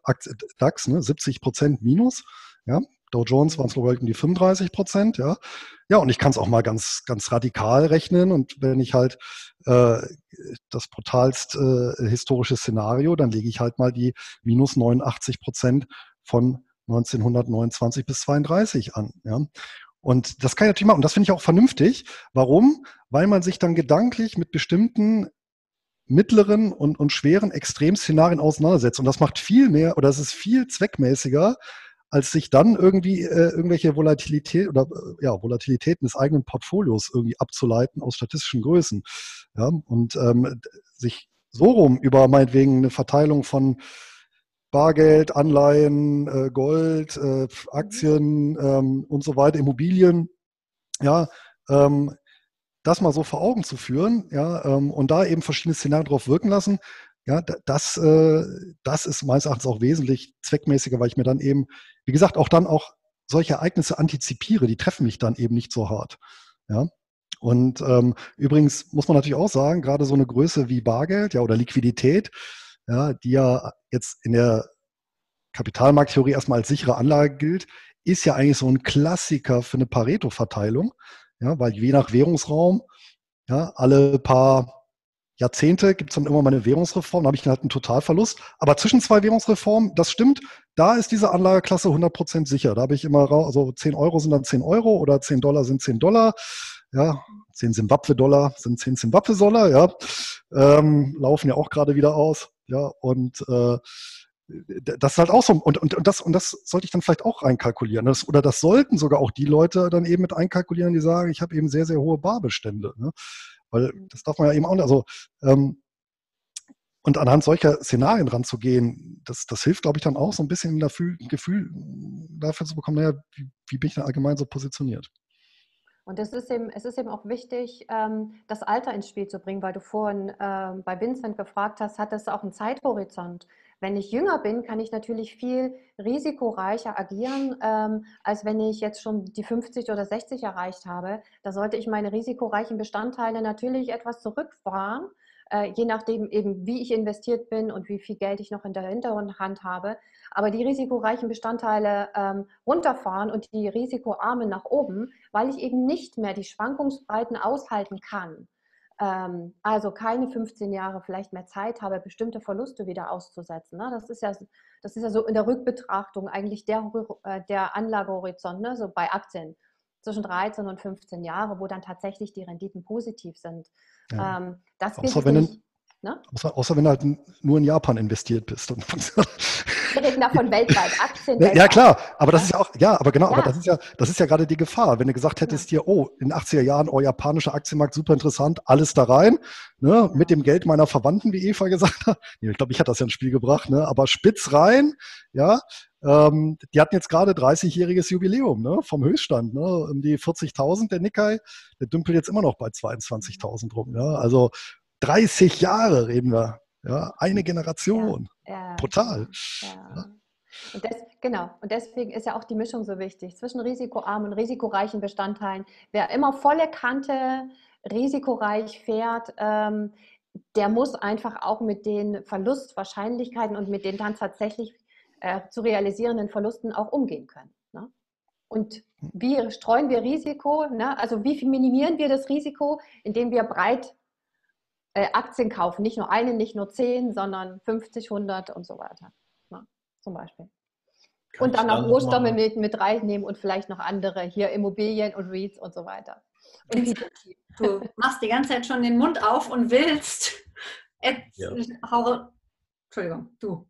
DAX, ne, 70 Prozent minus. Ja, Dow Jones waren es wohl um die 35 Prozent. Ja, ja, und ich kann es auch mal ganz, ganz radikal rechnen. Und wenn ich halt äh, das brutalst äh, historische Szenario, dann lege ich halt mal die minus 89 Prozent von 1929 bis 32 an. Ja. Und das kann ich natürlich machen. Und das finde ich auch vernünftig. Warum? Weil man sich dann gedanklich mit bestimmten mittleren und, und schweren Extremszenarien auseinandersetzt. Und das macht viel mehr oder es ist viel zweckmäßiger, als sich dann irgendwie äh, irgendwelche Volatilität oder äh, ja, Volatilitäten des eigenen Portfolios irgendwie abzuleiten aus statistischen Größen. Ja, und ähm, sich so rum über meinetwegen eine Verteilung von Bargeld, Anleihen, äh, Gold, äh, Aktien ähm, und so weiter, Immobilien, ja, ähm, das mal so vor Augen zu führen, ja, ähm, und da eben verschiedene Szenarien drauf wirken lassen, ja, das, äh, das ist meines Erachtens auch wesentlich zweckmäßiger, weil ich mir dann eben, wie gesagt, auch dann auch solche Ereignisse antizipiere, die treffen mich dann eben nicht so hart. Ja. Und ähm, übrigens muss man natürlich auch sagen, gerade so eine Größe wie Bargeld, ja, oder Liquidität, ja, die ja jetzt in der Kapitalmarkttheorie erstmal als sichere Anlage gilt, ist ja eigentlich so ein Klassiker für eine Pareto-Verteilung, ja, weil je nach Währungsraum, ja, alle paar Jahrzehnte gibt es dann immer mal eine Währungsreform, da habe ich halt einen Totalverlust. Aber zwischen zwei Währungsreformen, das stimmt, da ist diese Anlageklasse 100% sicher. Da habe ich immer, also 10 Euro sind dann 10 Euro oder 10 Dollar sind 10 Dollar. Ja, 10 Zimbabwe-Dollar sind 10 Zimbabwe-Dollar, ja. Ähm, laufen ja auch gerade wieder aus. Ja, und äh, das ist halt auch so, und, und, und, das, und das sollte ich dann vielleicht auch einkalkulieren. Das, oder das sollten sogar auch die Leute dann eben mit einkalkulieren, die sagen, ich habe eben sehr, sehr hohe Barbestände. Ne? Weil das darf man ja eben auch nicht. Also, ähm, und anhand solcher Szenarien ranzugehen, das, das hilft, glaube ich, dann auch so ein bisschen ein Gefühl, Gefühl dafür zu bekommen, naja, wie, wie bin ich denn allgemein so positioniert? Und es ist eben, es ist eben auch wichtig, ähm, das Alter ins Spiel zu bringen, weil du vorhin ähm, bei Vincent gefragt hast, hat das auch einen Zeithorizont? Wenn ich jünger bin, kann ich natürlich viel risikoreicher agieren, ähm, als wenn ich jetzt schon die 50 oder 60 erreicht habe. Da sollte ich meine risikoreichen Bestandteile natürlich etwas zurückfahren, äh, je nachdem eben, wie ich investiert bin und wie viel Geld ich noch in der Hinterhand habe. Aber die risikoreichen Bestandteile ähm, runterfahren und die risikoarmen nach oben, weil ich eben nicht mehr die Schwankungsbreiten aushalten kann. Ähm, also keine 15 Jahre vielleicht mehr Zeit habe, bestimmte Verluste wieder auszusetzen. Ne? Das, ist ja, das ist ja so in der Rückbetrachtung eigentlich der, äh, der Anlagehorizont, ne? so bei Aktien zwischen 13 und 15 Jahre, wo dann tatsächlich die Renditen positiv sind. Ja. Ähm, das außer, wenn nicht, ne? außer, außer, wenn du halt nur in Japan investiert bist. Wir reden davon weltweit, Aktien. Ja, weltweit. klar, aber das ist ja auch, ja, aber genau, ja. aber das ist ja, das ist ja gerade die Gefahr. Wenn du gesagt hättest ja. hier, oh, in den 80er Jahren, oh, japanischer Aktienmarkt, super interessant, alles da rein, ne, mit dem Geld meiner Verwandten, wie Eva gesagt hat. Ich glaube, ich hatte das ja ins Spiel gebracht, ne, aber spitz rein, ja, ähm, die hatten jetzt gerade 30-jähriges Jubiläum ne, vom Höchststand. Ne, um die 40.000 der Nikkei, der dümpelt jetzt immer noch bei 22.000 rum. Ja, also 30 Jahre reden wir. Ja, eine Generation. Ja, Brutal. Ja. Und das, genau, und deswegen ist ja auch die Mischung so wichtig zwischen risikoarmen und risikoreichen Bestandteilen. Wer immer volle Kante risikoreich fährt, ähm, der muss einfach auch mit den Verlustwahrscheinlichkeiten und mit den dann tatsächlich äh, zu realisierenden Verlusten auch umgehen können. Ne? Und wie streuen wir Risiko? Ne? Also wie minimieren wir das Risiko, indem wir breit äh, Aktien kaufen? Nicht nur eine, nicht nur zehn, sondern 50, 100 und so weiter. Ne? Zum Beispiel. Kann und dann noch Rohstoffe mit, mit reinnehmen und vielleicht noch andere, hier Immobilien und REITs und so weiter. Und du machst die ganze Zeit schon den Mund auf und willst. Ja. Entschuldigung, du.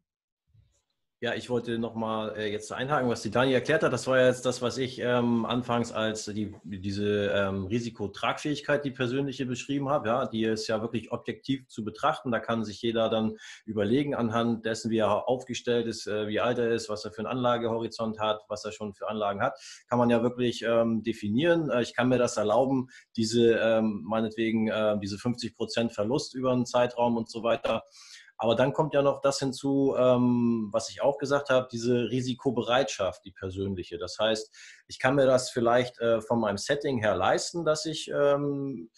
Ja, ich wollte nochmal äh, jetzt einhaken, was die Dani erklärt hat. Das war jetzt das, was ich ähm, anfangs als die, diese ähm, Risikotragfähigkeit, die persönliche beschrieben habe. Ja, die ist ja wirklich objektiv zu betrachten. Da kann sich jeder dann überlegen, anhand dessen, wie er aufgestellt ist, äh, wie alt er ist, was er für einen Anlagehorizont hat, was er schon für Anlagen hat, kann man ja wirklich ähm, definieren. Äh, ich kann mir das erlauben, diese, ähm, meinetwegen, äh, diese 50 Prozent Verlust über einen Zeitraum und so weiter Aber dann kommt ja noch das hinzu, ähm, was ich auch gesagt habe, diese Risikobereitschaft, die persönliche. Das heißt, ich kann mir das vielleicht äh, von meinem Setting her leisten, dass ich ähm,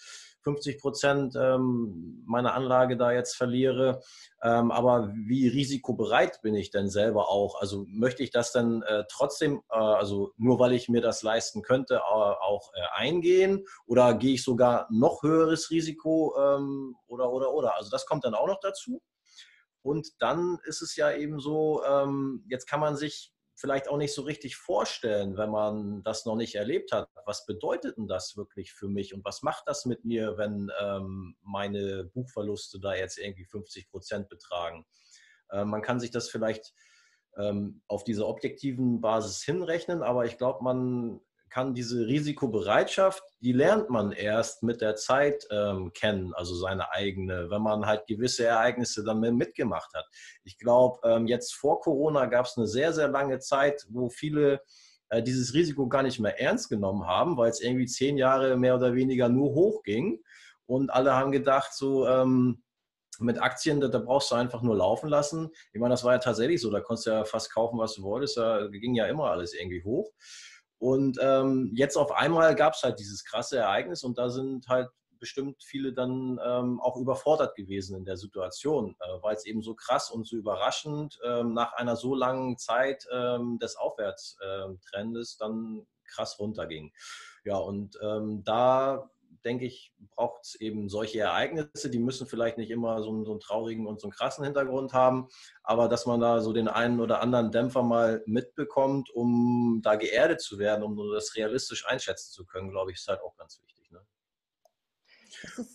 50 Prozent ähm, meiner Anlage da jetzt verliere. Ähm, aber wie risikobereit bin ich denn selber auch? Also möchte ich das dann äh, trotzdem, äh, also nur weil ich mir das leisten könnte, äh, auch eingehen? Oder gehe ich sogar noch höheres Risiko ähm, oder, oder, oder? Also das kommt dann auch noch dazu. Und dann ist es ja eben so, ähm, jetzt kann man sich vielleicht auch nicht so richtig vorstellen, wenn man das noch nicht erlebt hat. Was bedeutet denn das wirklich für mich und was macht das mit mir, wenn ähm, meine Buchverluste da jetzt irgendwie 50 Prozent betragen? Äh, man kann sich das vielleicht ähm, auf dieser objektiven Basis hinrechnen, aber ich glaube, man kann diese Risikobereitschaft, die lernt man erst mit der Zeit ähm, kennen, also seine eigene, wenn man halt gewisse Ereignisse dann mitgemacht hat. Ich glaube, ähm, jetzt vor Corona gab es eine sehr, sehr lange Zeit, wo viele äh, dieses Risiko gar nicht mehr ernst genommen haben, weil es irgendwie zehn Jahre mehr oder weniger nur hochging. Und alle haben gedacht, so, ähm, mit Aktien, da, da, brauchst du einfach nur laufen lassen. Ich meine, das war ja tatsächlich so, da konntest du ja fast kaufen, was du wolltest, da ging ja immer alles irgendwie hoch. Und ähm, jetzt auf einmal gab es halt dieses krasse Ereignis und da sind halt bestimmt viele dann ähm, auch überfordert gewesen in der Situation, äh, weil es eben so krass und so überraschend ähm, nach einer so langen Zeit ähm, des Aufwärtstrendes dann krass runterging. Ja, und ähm, da denke ich, braucht es eben solche Ereignisse. Die müssen vielleicht nicht immer so einen, so einen, traurigen und so einen krassen Hintergrund haben, aber dass man da so den einen oder anderen Dämpfer mal mitbekommt, um da geerdet zu werden, um das realistisch einschätzen zu können, glaube ich, ist halt auch ganz wichtig. Ne?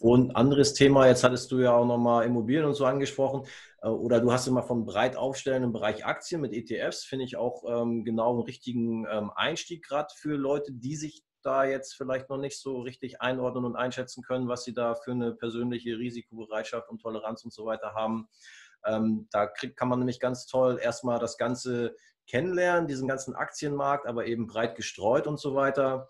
Und anderes Thema, jetzt hattest du ja auch nochmal Immobilien und so angesprochen, äh, oder du hast immer von breit aufstellen im Bereich Aktien mit ETFs, finde ich auch ähm, genau einen richtigen ähm, Einstieg gerade für Leute, die sich da jetzt vielleicht noch nicht so richtig einordnen und einschätzen können, was sie da für eine persönliche Risikobereitschaft und Toleranz und so weiter haben. Ähm, da krieg, kann man nämlich ganz toll erstmal das Ganze kennenlernen, diesen ganzen Aktienmarkt, aber eben breit gestreut und so weiter.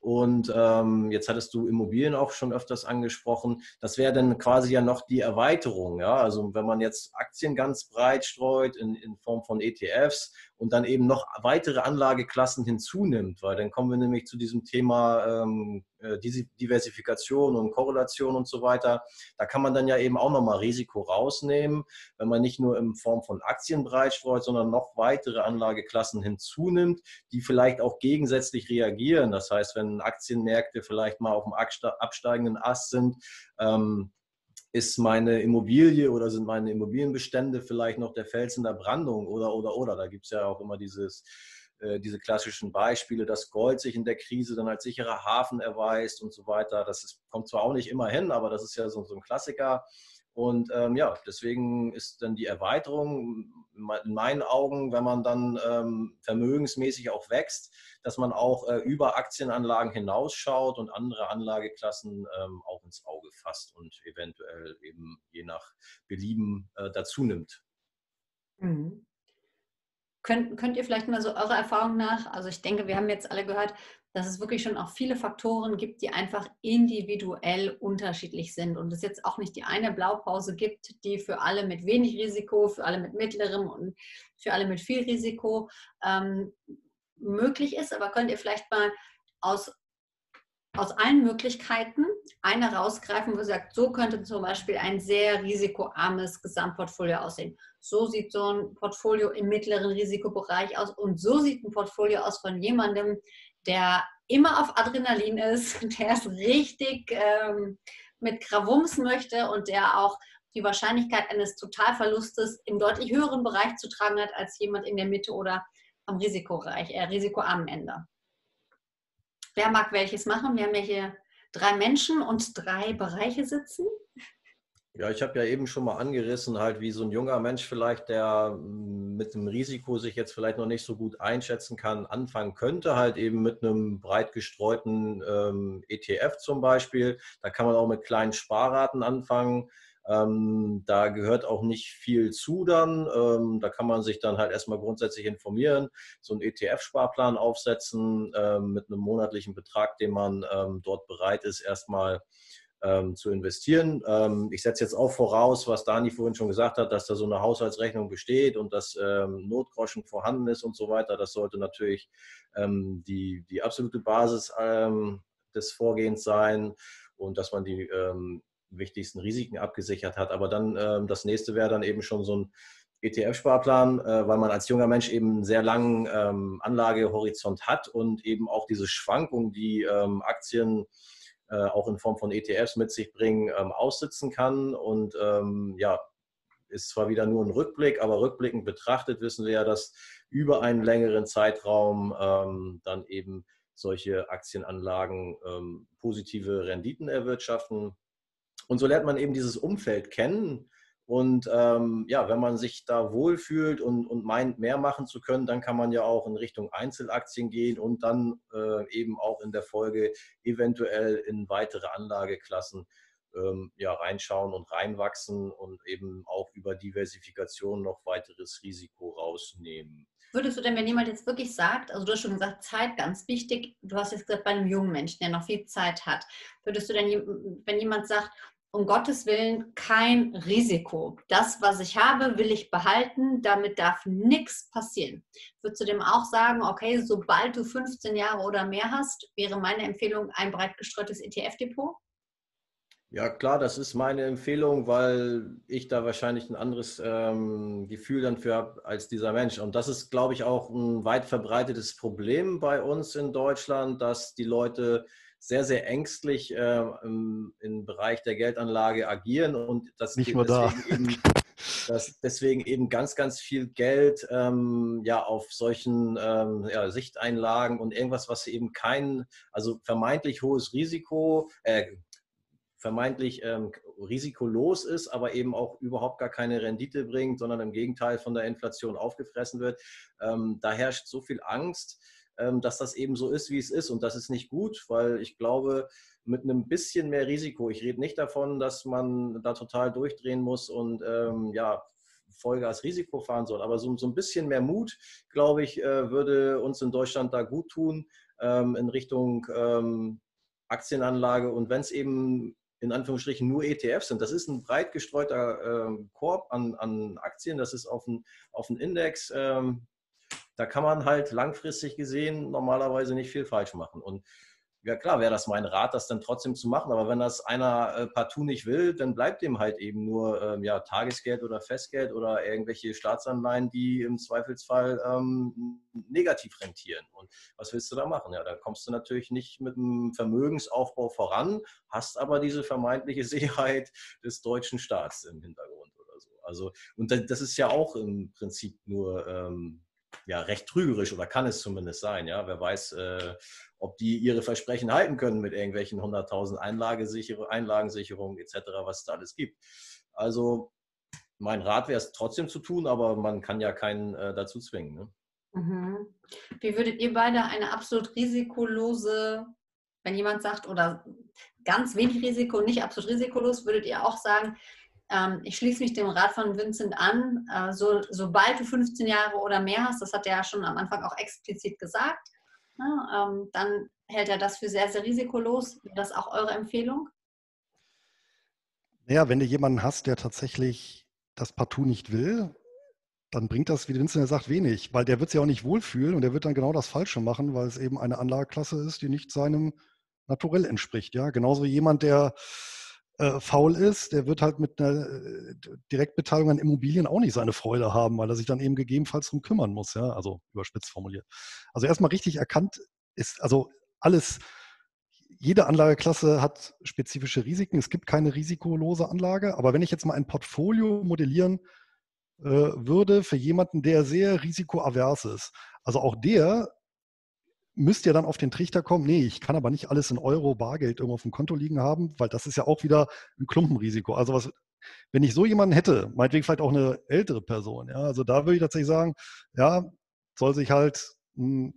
Und ähm, jetzt hattest du Immobilien auch schon öfters angesprochen. Das wäre dann quasi ja noch die Erweiterung. Ja? Also wenn man jetzt Aktien ganz breit streut in, in Form von ETFs und dann eben noch weitere Anlageklassen hinzunimmt, weil dann kommen wir nämlich zu diesem Thema ähm, äh, Diversifikation und Korrelation und so weiter. Da kann man dann ja eben auch nochmal Risiko rausnehmen, wenn man nicht nur in Form von Aktien breit streut, sondern noch weitere Anlageklassen hinzunimmt, die vielleicht auch gegensätzlich reagieren. Das heißt, wenn Aktienmärkte vielleicht mal auf dem absteigenden Ast sind, ähm, ist meine Immobilie oder sind meine Immobilienbestände vielleicht noch der Fels in der Brandung oder, oder, oder. Da gibt es ja auch immer dieses, äh, diese klassischen Beispiele, dass Gold sich in der Krise dann als sicherer Hafen erweist und so weiter. Das ist, kommt zwar auch nicht immer hin, aber das ist ja so, so ein Klassiker. Und ähm, ja, deswegen ist dann die Erweiterung in meinen Augen, wenn man dann ähm, vermögensmäßig auch wächst, dass man auch äh, über Aktienanlagen hinausschaut und andere Anlageklassen ähm, auch ins Auge fasst und eventuell eben je nach Belieben äh, dazu nimmt. Mhm. Könnt, könnt ihr vielleicht mal so eurer Erfahrung nach, also ich denke, wir haben jetzt alle gehört, dass es wirklich schon auch viele Faktoren gibt, die einfach individuell unterschiedlich sind und es jetzt auch nicht die eine Blaupause gibt, die für alle mit wenig Risiko, für alle mit mittlerem und für alle mit viel Risiko ähm, möglich ist. Aber könnt ihr vielleicht mal aus, aus allen Möglichkeiten eine rausgreifen, wo ihr sagt, so könnte zum Beispiel ein sehr risikoarmes Gesamtportfolio aussehen. So sieht so ein Portfolio im mittleren Risikobereich aus und so sieht ein Portfolio aus von jemandem, der immer auf Adrenalin ist, der es richtig ähm, mit Gravums möchte und der auch die Wahrscheinlichkeit eines Totalverlustes im deutlich höheren Bereich zu tragen hat als jemand in der Mitte oder am Risikoreich, äh, risikoarmen Ende. Wer mag welches machen? Wir haben ja hier drei Menschen und drei Bereiche sitzen. Ja, ich habe ja eben schon mal angerissen, halt wie so ein junger Mensch vielleicht, der mm, mit dem Risiko sich jetzt vielleicht noch nicht so gut einschätzen kann, anfangen könnte, halt eben mit einem breit gestreuten ähm, ETF zum Beispiel. Da kann man auch mit kleinen Sparraten anfangen. Ähm, da gehört auch nicht viel zu dann. Ähm, da kann man sich dann halt erstmal grundsätzlich informieren, so einen ETF-Sparplan aufsetzen ähm, mit einem monatlichen Betrag, den man ähm, dort bereit ist, erstmal ähm, zu investieren. Ähm, ich setze jetzt auch voraus, was Dani vorhin schon gesagt hat, dass da so eine Haushaltsrechnung besteht und dass Notgroschen vorhanden ist und so weiter. Das sollte natürlich die, die absolute Basis des Vorgehens sein und dass man die wichtigsten Risiken abgesichert hat. Aber dann das nächste wäre dann eben schon so ein ETF-Sparplan, äh, weil man als junger Mensch eben einen sehr langen Anlagehorizont hat und eben auch diese Schwankungen, die Aktien äh, auch in Form von ETFs mit sich bringen, ähm, aussitzen kann. Und ähm, ja, ist zwar wieder nur ein Rückblick, aber rückblickend betrachtet wissen wir ja, dass über einen längeren Zeitraum ähm, dann eben solche Aktienanlagen ähm, positive Renditen erwirtschaften. Und so lernt man eben dieses Umfeld kennen und ähm, ja, wenn man sich da wohlfühlt und, und meint, mehr machen zu können, dann kann man ja auch in Richtung Einzelaktien gehen und dann äh, eben auch in der Folge eventuell in weitere Anlageklassen ähm, ja, reinschauen und reinwachsen und eben auch über Diversifikation noch weiteres Risiko rausnehmen. Würdest du denn, wenn jemand jetzt wirklich sagt, also du hast schon gesagt, Zeit ganz wichtig, du hast jetzt gesagt, bei einem jungen Menschen, der noch viel Zeit hat, würdest du denn, wenn jemand sagt, um Gottes Willen kein Risiko. Das, was ich habe, will ich behalten. Damit darf nichts passieren. Würdest du dem auch sagen, okay, sobald du 15 Jahre oder mehr hast, wäre meine Empfehlung ein breit gestreutes ETF-Depot? Ja, klar, das ist meine Empfehlung, weil ich da wahrscheinlich ein anderes ähm, Gefühl dann für habe als dieser Mensch. Und das ist, glaube ich, auch ein weit verbreitetes Problem bei uns in Deutschland, dass die Leute sehr, sehr ängstlich äh, im, im, Bereich der Geldanlage agieren und das nicht nur da. Eben, dass deswegen eben ganz, ganz viel Geld ähm, ja auf solchen ähm, ja, Sichteinlagen und irgendwas, was eben kein, also vermeintlich hohes Risiko, äh, vermeintlich ähm, risikolos ist, aber eben auch überhaupt gar keine Rendite bringt, sondern im Gegenteil von der Inflation aufgefressen wird. Ähm, da herrscht so viel Angst dass das eben so ist, wie es ist. Und das ist nicht gut, weil ich glaube, mit einem bisschen mehr Risiko, ich rede nicht davon, dass man da total durchdrehen muss und ähm, ja, Vollgas Risiko fahren soll. Aber so, so ein bisschen mehr Mut, glaube ich, äh, würde uns in Deutschland da gut tun ähm, in Richtung ähm, Aktienanlage. Und wenn es eben in Anführungsstrichen nur ETFs sind, das ist ein breit gestreuter äh, Korb an, an Aktien, das ist auf einen auf Index. Ähm, da kann man halt langfristig gesehen normalerweise nicht viel falsch machen. Und ja klar, wäre das mein Rat, das dann trotzdem zu machen. Aber wenn das einer äh, partout nicht will, dann bleibt dem halt eben nur ähm, ja, Tagesgeld oder Festgeld oder irgendwelche Staatsanleihen, die im Zweifelsfall ähm, negativ rentieren. Und was willst du da machen? Ja, da kommst du natürlich nicht mit dem Vermögensaufbau voran, hast aber diese vermeintliche Sicherheit des deutschen Staats im Hintergrund oder so. Also, und das ist ja auch im Prinzip nur ähm, ja, recht trügerisch oder kann es zumindest sein. Ja, wer weiß, äh, ob die ihre Versprechen halten können mit irgendwelchen 100.000 Einlagensicherungen etc., was es da alles gibt. Also mein Rat wäre es trotzdem zu tun, aber man kann ja keinen äh, dazu zwingen. Ne? Mhm. Wie würdet ihr beide eine absolut risikolose, wenn jemand sagt, oder ganz wenig Risiko, nicht absolut risikolos, würdet ihr auch sagen, ähm, ich schließe mich dem Rat von Vincent an. Äh, so, sobald du 15 Jahre oder mehr hast, das hat er ja schon am Anfang auch explizit gesagt, ne, ähm, dann hält er das für sehr, sehr risikolos. Wäre das auch eure Empfehlung? Naja, wenn du jemanden hast, der tatsächlich das partout nicht will, dann bringt das, wie Vincent ja sagt, wenig, weil der wird sich auch nicht wohlfühlen und der wird dann genau das Falsche machen, weil es eben eine Anlageklasse ist, die nicht seinem Naturell entspricht. Ja, genauso jemand, der äh, faul ist, der wird halt mit einer äh, Direktbeteiligung an Immobilien auch nicht seine Freude haben, weil er sich dann eben gegebenenfalls darum kümmern muss, ja, also überspitzt formuliert. Also erstmal richtig erkannt ist, also alles, jede Anlageklasse hat spezifische Risiken. Es gibt keine risikolose Anlage, aber wenn ich jetzt mal ein Portfolio modellieren äh, würde für jemanden, der sehr risikoavers ist, also auch der müsst ihr dann auf den Trichter kommen, nee, ich kann aber nicht alles in Euro Bargeld irgendwo auf dem Konto liegen haben, weil das ist ja auch wieder ein Klumpenrisiko. Also was, wenn ich so jemanden hätte, meinetwegen vielleicht auch eine ältere Person, ja, also da würde ich tatsächlich sagen, ja, soll sich halt ein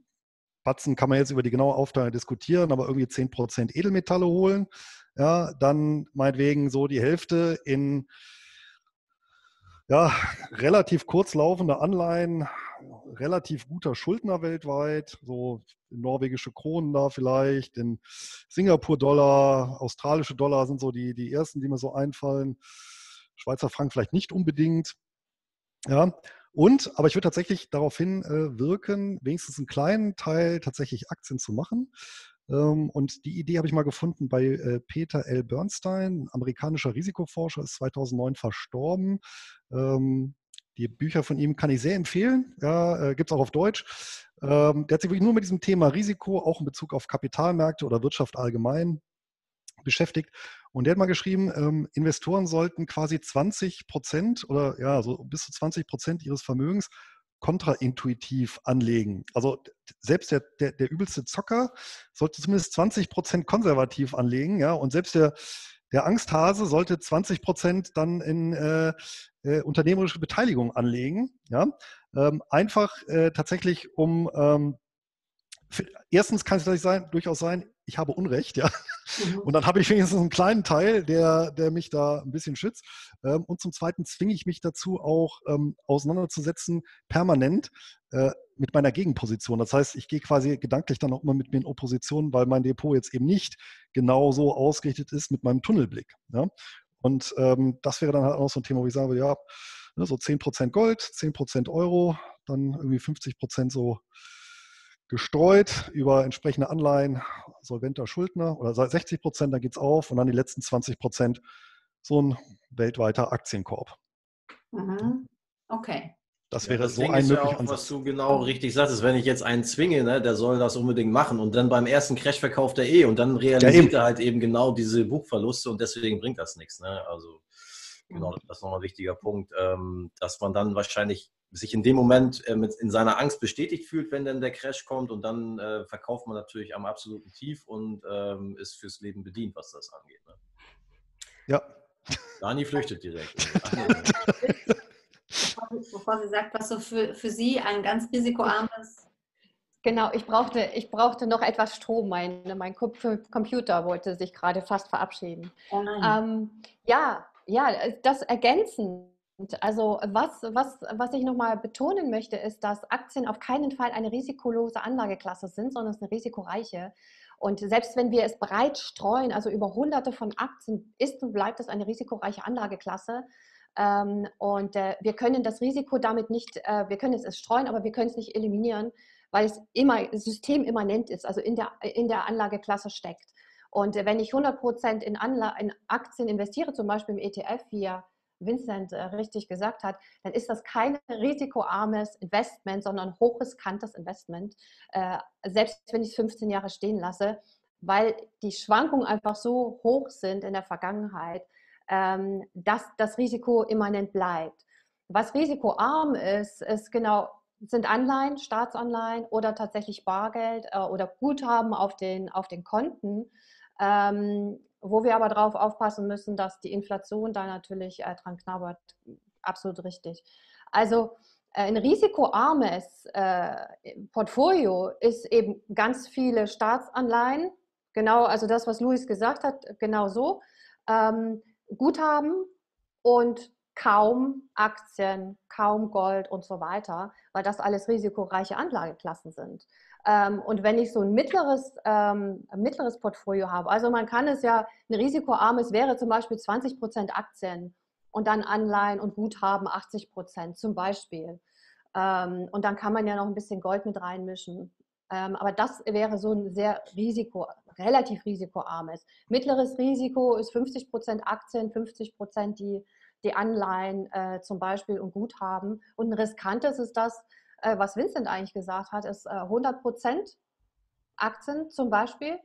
Batzen kann man jetzt über die genaue Aufteilung diskutieren, aber irgendwie 10% Edelmetalle holen, ja, dann meinetwegen so die Hälfte in ja, relativ kurzlaufende Anleihen, relativ guter Schuldner weltweit, so norwegische Kronen da vielleicht, den Singapur-Dollar, australische Dollar sind so die, die ersten, die mir so einfallen. Schweizer Frank vielleicht nicht unbedingt. Ja, und, aber ich würde tatsächlich darauf hin äh, wenigstens einen kleinen Teil tatsächlich Aktien zu machen. Ähm, und die Idee habe ich mal gefunden bei äh, Peter L. Bernstein, amerikanischer Risikoforscher, ist 2009 verstorben. Ähm, die Bücher von ihm kann ich sehr empfehlen. Ja, äh, gibt es auch auf Deutsch. Ähm, der hat sich wirklich nur mit diesem Thema Risiko, auch in Bezug auf Kapitalmärkte oder Wirtschaft allgemein, beschäftigt. Und der hat mal geschrieben, Investoren sollten quasi 20 Prozent oder ja, so bis zu 20 Prozent ihres Vermögens kontraintuitiv anlegen. Also selbst der, der, der übelste Zocker sollte zumindest 20 Prozent konservativ anlegen, ja, und selbst der, der Angsthase sollte 20 Prozent dann in äh, äh, unternehmerische Beteiligung anlegen, ja, ähm, einfach äh, tatsächlich um ähm, erstens kann es sein, durchaus sein, ich habe Unrecht, ja. Mhm. Und dann habe ich wenigstens einen kleinen Teil, der, der mich da ein bisschen schützt. Ähm, und zum Zweiten zwinge ich mich dazu, auch ähm, auseinanderzusetzen, permanent äh, mit meiner Gegenposition. Das heißt, ich gehe quasi gedanklich dann auch immer mit mir in Opposition, weil mein Depot jetzt eben nicht genau so ausgerichtet ist mit meinem Tunnelblick. Ja? Und ähm, das wäre dann halt auch so ein Thema, wo ich sage, ja, ne, so 10% Gold, 10% Euro, dann irgendwie 50% so gestreut über entsprechende Anleihen solventer Schuldner oder 60 Prozent, dann geht es auf und dann die letzten 20 Prozent so ein weltweiter Aktienkorb. Mhm. Okay. Das wäre ja, das so ein möglicher ja auch, Was du genau richtig sagst, wenn ich jetzt einen zwinge, ne, der soll das unbedingt machen und dann beim ersten Crash verkauft er eh und dann realisiert ja, er halt eben genau diese Buchverluste und deswegen bringt das nichts. Ne? Also genau, das ist nochmal ein wichtiger Punkt, ähm, dass man dann wahrscheinlich sich in dem Moment äh, mit, in seiner Angst bestätigt fühlt, wenn dann der Crash kommt und dann äh, verkauft man natürlich am absoluten Tief und ähm, ist fürs Leben bedient, was das angeht. Ne? Ja. Dani flüchtet direkt. Bevor sie sagt, was so für, für sie ein ganz risikoarmes Genau, ich brauchte, ich brauchte noch etwas Strom. Mein, mein Computer wollte sich gerade fast verabschieden. Oh ähm, ja, ja, das Ergänzen also was, was, was ich nochmal betonen möchte, ist, dass Aktien auf keinen Fall eine risikolose Anlageklasse sind, sondern es ist eine risikoreiche. Und selbst wenn wir es breit streuen, also über hunderte von Aktien, ist und bleibt es eine risikoreiche Anlageklasse. Ähm, und äh, wir können das Risiko damit nicht, äh, wir können es streuen, aber wir können es nicht eliminieren, weil es immer systemimmanent ist, also in der, in der Anlageklasse steckt. Und äh, wenn ich 100 Prozent in, in Aktien investiere, zum Beispiel im ETF, wie Vincent äh, richtig gesagt hat, dann ist das kein risikoarmes Investment, sondern hochriskantes Investment, äh, selbst wenn ich es 15 Jahre stehen lasse, weil die Schwankungen einfach so hoch sind in der Vergangenheit, ähm, dass das Risiko immanent bleibt. Was risikoarm ist, ist genau sind Anleihen, Staatsanleihen oder tatsächlich Bargeld äh, oder Guthaben auf den, auf den Konten. Ähm, wo wir aber darauf aufpassen müssen, dass die Inflation da natürlich äh, dran knabbert. Absolut richtig. Also äh, ein risikoarmes äh, Portfolio ist eben ganz viele Staatsanleihen, genau, also das, was Luis gesagt hat, genau so, ähm, Guthaben und kaum Aktien, kaum Gold und so weiter, weil das alles risikoreiche Anlageklassen sind. Ähm, und wenn ich so ein mittleres, ähm, mittleres Portfolio habe, also man kann es ja, ein risikoarmes wäre zum Beispiel 20 Prozent Aktien und dann Anleihen und Guthaben 80 Prozent zum Beispiel. Ähm, und dann kann man ja noch ein bisschen Gold mit reinmischen. Ähm, aber das wäre so ein sehr risiko, relativ risikoarmes. Mittleres Risiko ist 50 Prozent Aktien, 50 Prozent die, die Anleihen äh, zum Beispiel und Guthaben. Und ein riskantes ist das, äh, was Vincent eigentlich gesagt hat, ist 100 äh, Prozent Aktien zum Beispiel.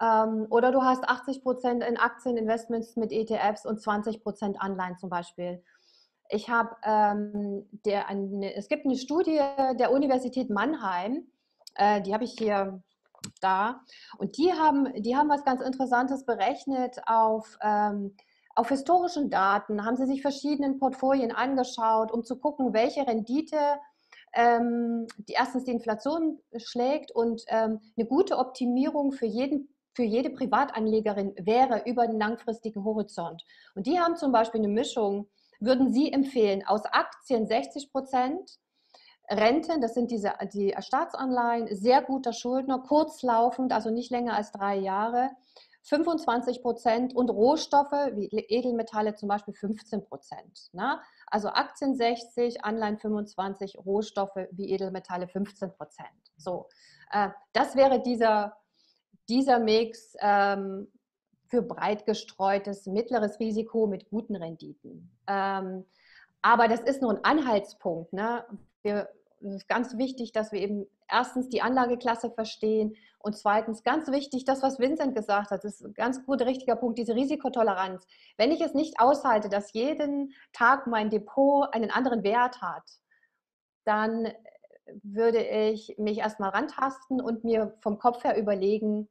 Ähm, oder du hast 80 Prozent in Aktieninvestments mit ETFs und 20 Prozent Anleihen zum Beispiel. Ich habe, ähm, der, eine, es gibt eine Studie der Universität Mannheim, äh, die habe ich hier da, und die haben, die haben was ganz Interessantes berechnet auf, ähm, auf historischen Daten, haben sie sich verschiedenen Portfolien angeschaut, um zu gucken, welche Rendite ähm, die erstens die Inflation schlägt und ähm, eine gute Optimierung für jeden für jede Privatanlegerin wäre über den langfristigen Horizont. Und die haben zum Beispiel eine Mischung, würden Sie empfehlen, aus Aktien 60 Prozent, Renten, das sind diese, die Staatsanleihen, sehr guter Schuldner, kurzlaufend, also nicht länger als drei Jahre. 25 Prozent und Rohstoffe wie Edelmetalle zum Beispiel 15 Prozent. Ne? Also Aktien 60, Anleihen 25, Rohstoffe wie Edelmetalle 15 Prozent. So, äh, das wäre dieser, dieser Mix ähm, für breit gestreutes mittleres Risiko mit guten Renditen. Ähm, aber das ist nur ein Anhaltspunkt. Ne? Wir, es ist ganz wichtig, dass wir eben erstens die Anlageklasse verstehen und zweitens ganz wichtig, das, was Vincent gesagt hat, das ist ein ganz guter, richtiger Punkt, diese Risikotoleranz. Wenn ich es nicht aushalte, dass jeden Tag mein Depot einen anderen Wert hat, dann würde ich mich erstmal rantasten und mir vom Kopf her überlegen,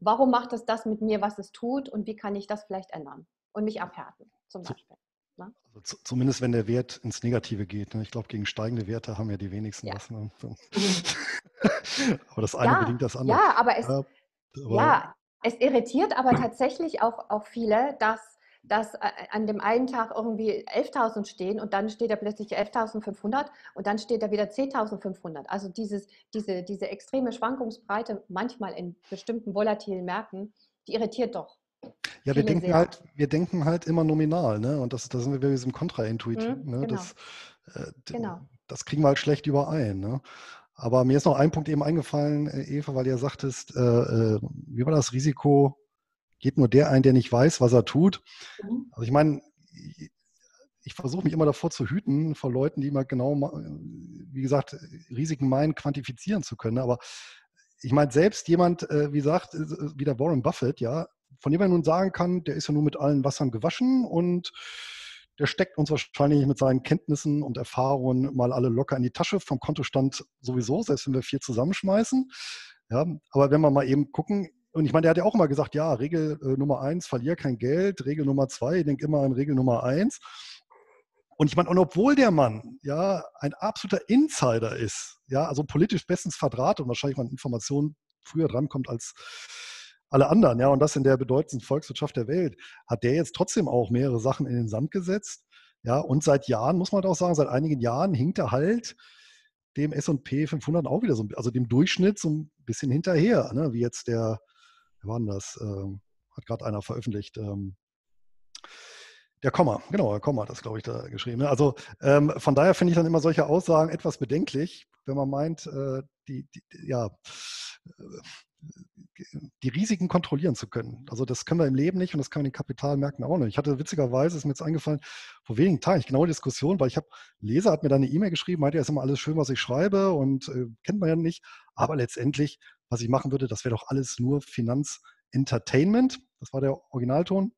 warum macht es das mit mir, was es tut und wie kann ich das vielleicht ändern und mich abhärten zum Beispiel. Ne? Also zumindest wenn der Wert ins Negative geht. Ne? Ich glaube, gegen steigende Werte haben ja die wenigsten ja. was. Ne? aber das eine ja, bedingt das andere. Ja, aber es, aber, ja, es irritiert aber tatsächlich auch, auch viele, dass, dass äh, an dem einen Tag irgendwie 11.000 stehen und dann steht da plötzlich 11.500 und dann steht da wieder 10.500. Also dieses, diese, diese extreme Schwankungsbreite manchmal in bestimmten volatilen Märkten, die irritiert doch. Ja, wir denken, halt, wir denken halt immer nominal, ne? Und das, da sind wir bei diesem Kontraintuitiv. Mhm, ne? genau. Das, äh, genau. das kriegen wir halt schlecht überein. Ne? Aber mir ist noch ein Punkt eben eingefallen, äh, Eva, weil ihr sagtest, äh, äh, wie war das Risiko? Geht nur der ein, der nicht weiß, was er tut. Mhm. Also ich meine, ich versuche mich immer davor zu hüten, vor Leuten, die immer genau, wie gesagt, Risiken meinen, quantifizieren zu können. Aber ich meine, selbst jemand, äh, wie sagt, wie der Warren Buffett, ja, von dem man nun sagen kann, der ist ja nur mit allen Wassern gewaschen und der steckt uns wahrscheinlich mit seinen Kenntnissen und Erfahrungen mal alle locker in die Tasche, vom Kontostand sowieso, selbst wenn wir viel zusammenschmeißen. Ja, aber wenn wir mal eben gucken, und ich meine, der hat ja auch immer gesagt, ja, Regel äh, Nummer eins, verlier kein Geld, Regel Nummer zwei, denk immer an Regel Nummer eins. Und ich meine, und obwohl der Mann ja ein absoluter Insider ist, ja, also politisch bestens verdrahtet und wahrscheinlich mal Informationen früher drankommt als alle anderen, ja, und das in der bedeutendsten Volkswirtschaft der Welt, hat der jetzt trotzdem auch mehrere Sachen in den Sand gesetzt. Ja, und seit Jahren, muss man doch sagen, seit einigen Jahren hinkt er halt dem S&P 500 auch wieder so, also dem Durchschnitt so ein bisschen hinterher, ne? wie jetzt der, wer war denn das, ähm, hat gerade einer veröffentlicht, ähm, der Komma, genau, der Komma hat das, glaube ich, da geschrieben. Ne? Also ähm, von daher finde ich dann immer solche Aussagen etwas bedenklich, wenn man meint, äh, die, die, ja, die Risiken kontrollieren zu können. Also das können wir im Leben nicht und das können wir in Kapitalmärkten auch nicht. Ich hatte witzigerweise, ist mir jetzt eingefallen, vor wenigen Tagen, ich genau Diskussion, weil ich habe, Leser hat mir da eine E-Mail geschrieben, meinte, ja, ist immer alles schön, was ich schreibe und äh, kennt man ja nicht. Aber letztendlich, was ich machen würde, das wäre doch alles nur Finanzentertainment. Das war der Originalton.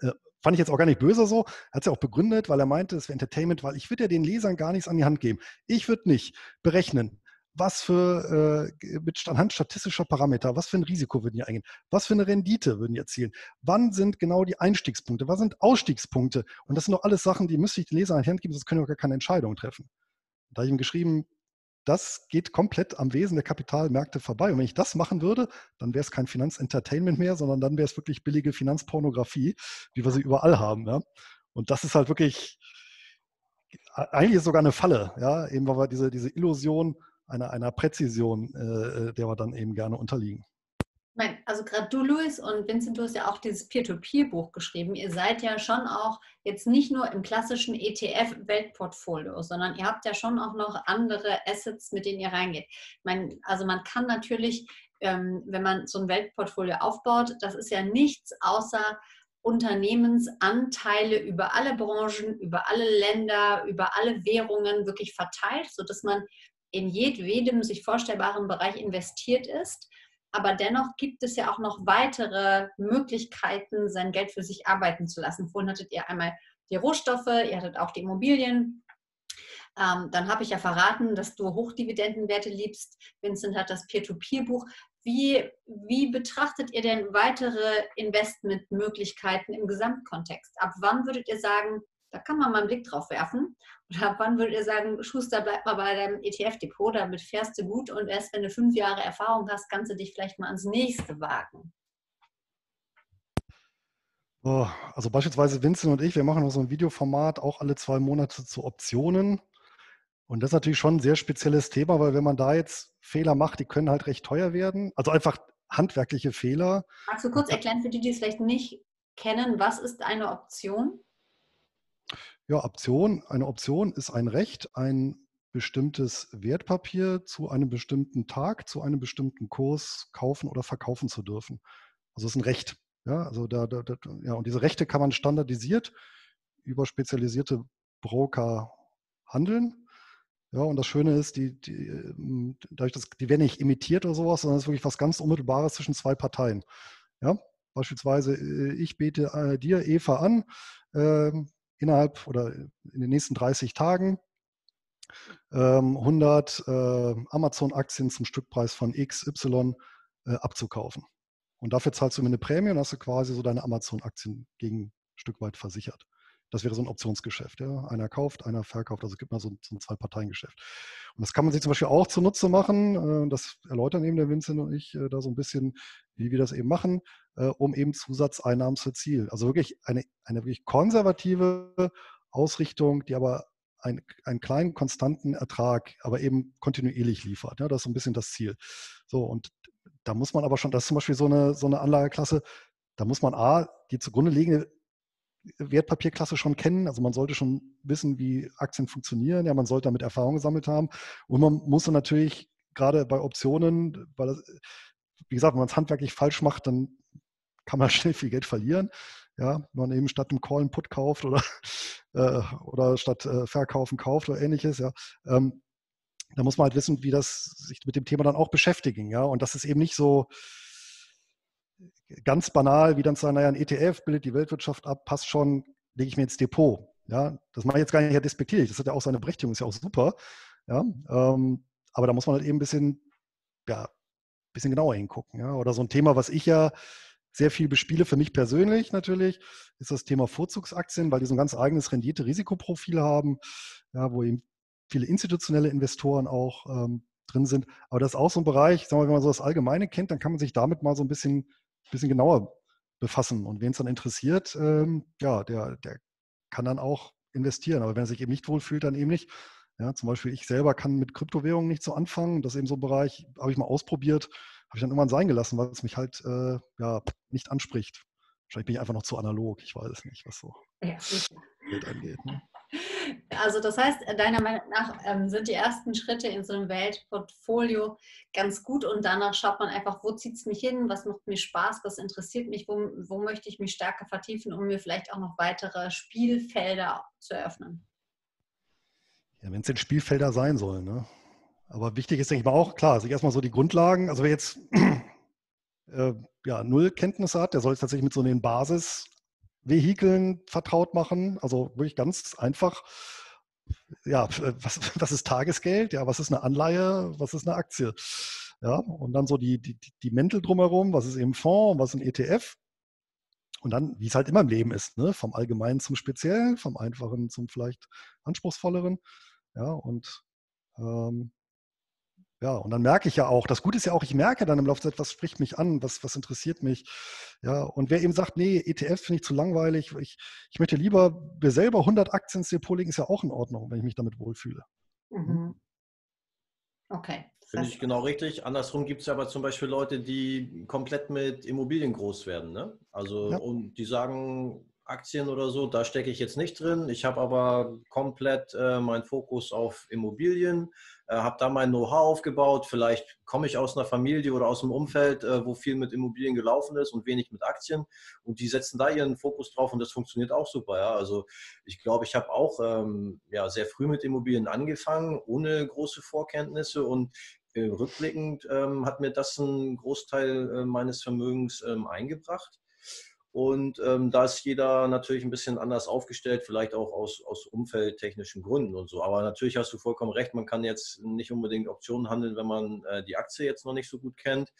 Äh, fand ich jetzt auch gar nicht böse so. Er hat es ja auch begründet, weil er meinte, es wäre Entertainment, weil ich würde ja den Lesern gar nichts an die Hand geben. Ich würde nicht berechnen, was für, äh, mit anhand statistischer Parameter, was für ein Risiko würden die eingehen, was für eine Rendite würden die erzielen, wann sind genau die Einstiegspunkte, was sind Ausstiegspunkte und das sind doch alles Sachen, die müsste ich den Leser an die Hand geben, sonst können wir gar keine Entscheidung treffen. Da habe ich ihm geschrieben, das geht komplett am Wesen der Kapitalmärkte vorbei. Und wenn ich das machen würde, dann wäre es kein Finanzentertainment mehr, sondern dann wäre es wirklich billige Finanzpornografie, wie wir sie überall haben. Ja? Und das ist halt wirklich, eigentlich ist sogar eine Falle, ja, eben weil wir diese, diese Illusion einer, einer Präzision, äh, äh, der wir dann eben gerne unterliegen. Also gerade du, Luis und Vincent, du hast ja auch dieses Peer-to-Peer-Buch geschrieben. Ihr seid ja schon auch jetzt nicht nur im klassischen ETF-Weltportfolio, sondern ihr habt ja schon auch noch andere Assets, mit denen ihr reingeht. Meine, also man kann natürlich, ähm, wenn man so ein Weltportfolio aufbaut, das ist ja nichts außer Unternehmensanteile über alle Branchen, über alle Länder, über alle Währungen wirklich verteilt, sodass man in jedem sich vorstellbaren Bereich investiert ist. Aber dennoch gibt es ja auch noch weitere Möglichkeiten, sein Geld für sich arbeiten zu lassen. Vorhin hattet ihr einmal die Rohstoffe, ihr hattet auch die Immobilien. Ähm, dann habe ich ja verraten, dass du Hochdividendenwerte liebst. Vincent hat das Peer-to-Peer-Buch. Wie, wie betrachtet ihr denn weitere Investmentmöglichkeiten im Gesamtkontext? Ab wann würdet ihr sagen, da kann man mal einen Blick drauf werfen. Und ab wann würdet ihr sagen, Schuster, bleib mal bei deinem ETF-Depot, damit fährst du gut und erst wenn du fünf Jahre Erfahrung hast, kannst du dich vielleicht mal ans nächste wagen. Oh, also beispielsweise Vincent und ich, wir machen so ein Videoformat auch alle zwei Monate zu Optionen. Und das ist natürlich schon ein sehr spezielles Thema, weil wenn man da jetzt Fehler macht, die können halt recht teuer werden. Also einfach handwerkliche Fehler. Magst du kurz erklären für die, die es vielleicht nicht kennen, was ist eine Option? Ja, Option, eine Option ist ein Recht, ein bestimmtes Wertpapier zu einem bestimmten Tag, zu einem bestimmten Kurs kaufen oder verkaufen zu dürfen. Also es ist ein Recht. Ja, also da, da, da, ja, und diese Rechte kann man standardisiert über spezialisierte Broker handeln. Ja, und das Schöne ist, die, die, ähm, dadurch, dass die werden nicht imitiert oder sowas, sondern es ist wirklich was ganz Unmittelbares zwischen zwei Parteien. Ja, beispielsweise, äh, ich bete äh, dir, Eva, an, äh, innerhalb oder in den nächsten 30 Tagen 100 ähm, äh, Amazon-Aktien zum Stückpreis von XY äh, abzukaufen. Und dafür zahlst du mir eine Prämie und hast du quasi so deine Amazon-Aktien gegen ein Stück weit versichert. Das wäre so ein Optionsgeschäft. Ja? Einer kauft, einer verkauft. Also es gibt mal so, so ein Zwei-Parteien-Geschäft. Und das kann man sich zum Beispiel auch zunutze machen. Äh, das erläutern eben der Vincent und ich da so ein bisschen, wie wir das eben machen, um eben Zusatzeinnahmen zu erzielen. Also wirklich eine, eine wirklich konservative Ausrichtung, die aber ein, einen kleinen, konstanten Ertrag, aber eben kontinuierlich liefert. Ja, das ist so ein bisschen das Ziel. So, und da muss man aber schon, das ist zum Beispiel so eine, so eine Anlageklasse, da muss man A, die zugrunde liegende Wertpapierklasse schon kennen. Also man sollte schon wissen, wie Aktien funktionieren. Ja, man sollte damit Erfahrung gesammelt haben. Und man muss dann natürlich gerade bei Optionen, weil das, wie gesagt, wenn man es handwerklich falsch macht, dann kann man schnell viel Geld verlieren. Ja, wenn man eben statt einem Call einen Put kauft oder, äh, oder statt äh, Verkaufen kauft oder ähnliches, ja. Ähm, da muss man halt wissen, wie das sich mit dem Thema dann auch beschäftigen, ja. Und das ist eben nicht so ganz banal, wie dann zu sagen, naja, ein ETF bildet die Weltwirtschaft ab, passt schon, lege ich mir ins Depot. Ja, das mache ich jetzt gar nicht despektierlich. Das hat ja auch seine Berechtigung, ist ja auch super. Ja, ähm, aber da muss man halt eben ein bisschen, ja, bisschen genauer hingucken. Ja? Oder so ein Thema, was ich ja sehr viel bespiele, für mich persönlich natürlich, ist das Thema Vorzugsaktien, weil die so ein ganz eigenes Rendite-Risikoprofil haben, ja, wo eben viele institutionelle Investoren auch ähm, drin sind. Aber das ist auch so ein Bereich, sagen wir, wenn man so das Allgemeine kennt, dann kann man sich damit mal so ein bisschen, bisschen genauer befassen. Und wen es dann interessiert, ähm, ja, der, der kann dann auch investieren. Aber wenn er sich eben nicht wohlfühlt, dann eben nicht. Ja, zum Beispiel ich selber kann mit Kryptowährungen nicht so anfangen. Das ist eben so ein Bereich, habe ich mal ausprobiert, habe ich dann irgendwann sein gelassen, weil es mich halt äh, ja, nicht anspricht. Wahrscheinlich bin ich einfach noch zu analog. Ich weiß es nicht, was so ja, Geld angeht. Ne? Also das heißt, deiner Meinung nach ähm, sind die ersten Schritte in so einem Weltportfolio ganz gut und danach schaut man einfach, wo zieht es mich hin, was macht mir Spaß, was interessiert mich, wo, wo möchte ich mich stärker vertiefen, um mir vielleicht auch noch weitere Spielfelder zu eröffnen. Ja, wenn es denn Spielfelder sein sollen. Ne? Aber wichtig ist, denke ich mal, auch, klar, sich erstmal so die Grundlagen, also wer jetzt äh, ja, null Kenntnisse hat, der soll es tatsächlich mit so den Basisvehikeln vertraut machen. Also wirklich ganz einfach. Ja, was, was ist Tagesgeld? Ja, was ist eine Anleihe? Was ist eine Aktie? Ja, und dann so die, die, die Mäntel drumherum, was ist eben Fonds, was ist ein ETF? Und dann, wie es halt immer im Leben ist, ne? vom Allgemeinen zum Speziellen, vom Einfachen zum vielleicht Anspruchsvolleren. Ja, und ähm, ja, und dann merke ich ja auch, das Gute ist ja auch, ich merke dann im Laufe der Zeit, was spricht mich an, was, was interessiert mich. Ja, und wer eben sagt, nee, ETF finde ich zu langweilig, ich, ich möchte lieber mir selber 100 Aktien ins Depot legen, ist ja auch in Ordnung, wenn ich mich damit wohlfühle. Mhm. Okay. Finde ich genau richtig. Andersrum gibt es aber zum Beispiel Leute, die komplett mit Immobilien groß werden. Ne? Also, ja. und die sagen, Aktien oder so, da stecke ich jetzt nicht drin. Ich habe aber komplett äh, meinen Fokus auf Immobilien, habe da mein Know-how aufgebaut. Vielleicht komme ich aus einer Familie oder aus einem Umfeld, äh, wo viel mit Immobilien gelaufen ist und wenig mit Aktien. Und die setzen da ihren Fokus drauf und das funktioniert auch super. Ja? Also ich glaube, ich habe auch ähm, ja, sehr früh mit Immobilien angefangen, ohne große Vorkenntnisse und äh, rückblickend ähm, hat mir das einen Großteil äh, meines Vermögens ähm, eingebracht. Und ähm, da ist jeder natürlich ein bisschen anders aufgestellt, vielleicht auch aus, aus umfeldtechnischen Gründen und so. Aber natürlich hast du vollkommen recht, man kann jetzt nicht unbedingt Optionen handeln, wenn man äh, die Aktie jetzt noch nicht so gut kennt.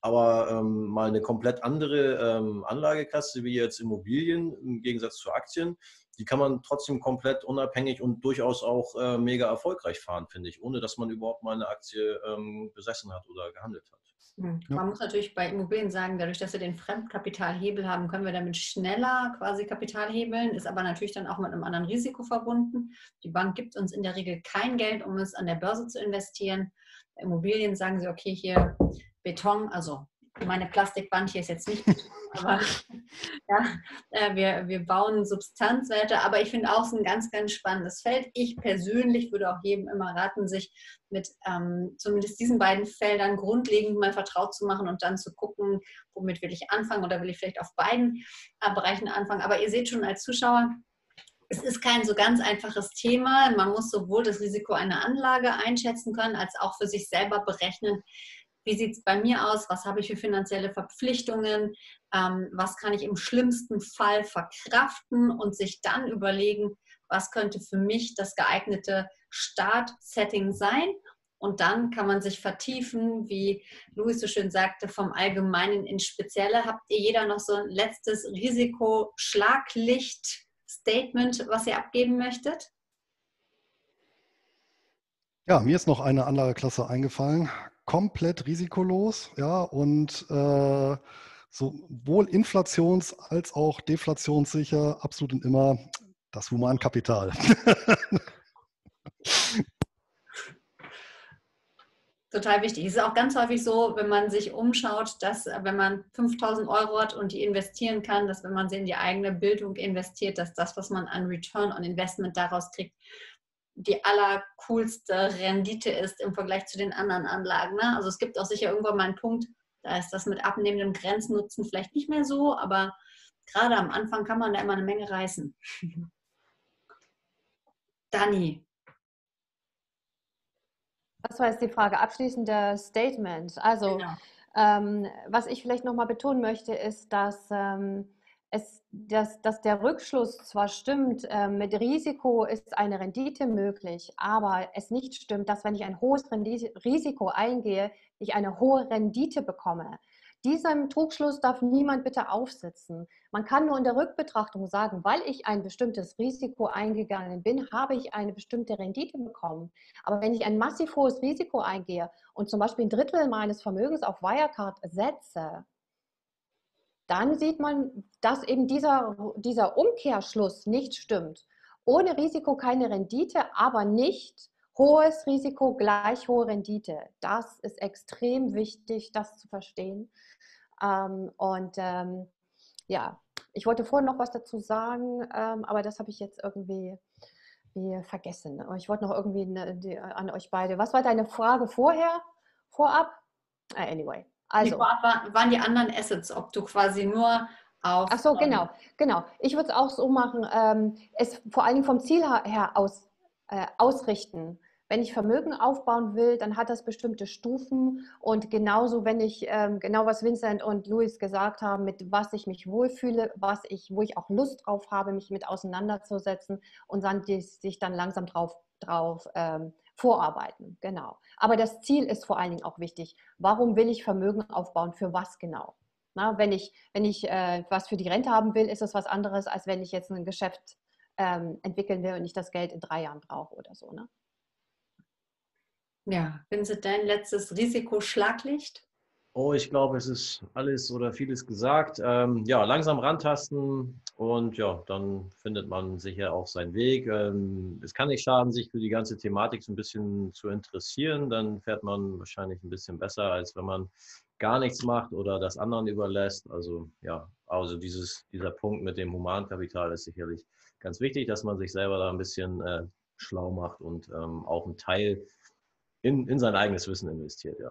Aber ähm, mal eine komplett andere ähm, Anlageklasse wie jetzt Immobilien im Gegensatz zu Aktien, die kann man trotzdem komplett unabhängig und durchaus auch äh, mega erfolgreich fahren, finde ich, ohne dass man überhaupt mal eine Aktie ähm, besessen hat oder gehandelt hat. Hm. Man ja. muss natürlich bei Immobilien sagen, dadurch, dass wir den Fremdkapitalhebel haben, können wir damit schneller quasi Kapital hebeln, ist aber natürlich dann auch mit einem anderen Risiko verbunden. Die Bank gibt uns in der Regel kein Geld, um es an der Börse zu investieren. Bei Immobilien sagen sie, okay, hier Beton, also meine Plastikband hier ist jetzt nicht aber ja, äh, wir, wir bauen Substanzwerte, aber ich finde auch es ein ganz, ganz spannendes Feld. Ich persönlich würde auch jedem immer raten, sich mit ähm, zumindest diesen beiden Feldern grundlegend mal vertraut zu machen und dann zu gucken, womit will ich anfangen oder will ich vielleicht auf beiden äh, Bereichen anfangen. Aber ihr seht schon als Zuschauer, es ist kein so ganz einfaches Thema. Man muss sowohl das Risiko einer Anlage einschätzen können, als auch für sich selber berechnen, wie sieht es bei mir aus, was habe ich für finanzielle Verpflichtungen, ähm, was kann ich im schlimmsten Fall verkraften und sich dann überlegen, was könnte für mich das geeignete Startsetting sein. Und dann kann man sich vertiefen, wie Louis so schön sagte, vom Allgemeinen ins Spezielle. Habt ihr jeder noch so ein letztes Risiko-Schlaglicht-Statement, was ihr abgeben möchtet? Ja, mir ist noch eine andere Klasse eingefallen komplett risikolos, ja, und äh, sowohl inflations- als auch deflationssicher, absolut und immer das Humankapital. Total wichtig. Es ist auch ganz häufig so, wenn man sich umschaut, dass wenn man 5000 Euro hat und die investieren kann, dass wenn man sie in die eigene Bildung investiert, dass das, was man an Return on Investment daraus kriegt, die allercoolste Rendite ist im Vergleich zu den anderen Anlagen. Ne? Also es gibt auch sicher irgendwann mal einen Punkt, da ist das mit abnehmendem Grenznutzen vielleicht nicht mehr so, aber gerade am Anfang kann man da immer eine Menge reißen. Dani. Das war jetzt die Frage. Abschließender Statement. Also, genau. ähm, was ich vielleicht nochmal betonen möchte, ist, dass ähm, es, dass, dass der Rückschluss zwar stimmt, äh, mit Risiko ist eine Rendite möglich, aber es nicht stimmt, dass wenn ich ein hohes Rendite, Risiko eingehe, ich eine hohe Rendite bekomme. Diesem Trugschluss darf niemand bitte aufsitzen. Man kann nur in der Rückbetrachtung sagen, weil ich ein bestimmtes Risiko eingegangen bin, habe ich eine bestimmte Rendite bekommen. Aber wenn ich ein massiv hohes Risiko eingehe und zum Beispiel ein Drittel meines Vermögens auf Wirecard setze, dann sieht man, dass eben dieser, dieser Umkehrschluss nicht stimmt. Ohne Risiko keine Rendite, aber nicht hohes Risiko gleich hohe Rendite. Das ist extrem wichtig, das zu verstehen. Ähm, und ähm, ja, ich wollte vorhin noch was dazu sagen, ähm, aber das habe ich jetzt irgendwie vergessen. Ich wollte noch irgendwie ne, die, an euch beide. Was war deine Frage vorher, vorab? Uh, anyway. Also, nee, waren die anderen Assets, ob du quasi nur auf. Ach so, genau, genau. Ich würde es auch so machen, ähm, es vor allen Dingen vom Ziel her aus, äh, ausrichten. Wenn ich Vermögen aufbauen will, dann hat das bestimmte Stufen und genauso, wenn ich ähm, genau was Vincent und Louis gesagt haben, mit was ich mich wohlfühle, was ich, wo ich auch Lust drauf habe, mich mit auseinanderzusetzen und dann die, sich dann langsam drauf, drauf ähm, vorarbeiten. Genau. Aber das Ziel ist vor allen Dingen auch wichtig. Warum will ich Vermögen aufbauen? Für was genau? Na, wenn ich, wenn ich äh, was für die Rente haben will, ist es was anderes, als wenn ich jetzt ein Geschäft ähm, entwickeln will und ich das Geld in drei Jahren brauche oder so. Ne? Ja, Vincent, dein letztes Risikoschlaglicht? Oh, ich glaube, es ist alles oder vieles gesagt. Ähm, ja, langsam rantasten und ja, dann findet man sicher auch seinen Weg. Ähm, es kann nicht schaden, sich für die ganze Thematik so ein bisschen zu interessieren. Dann fährt man wahrscheinlich ein bisschen besser, als wenn man gar nichts macht oder das anderen überlässt. Also ja, also dieses, dieser Punkt mit dem Humankapital ist sicherlich ganz wichtig, dass man sich selber da ein bisschen äh, schlau macht und ähm, auch einen Teil in, in sein eigenes Wissen investiert, ja.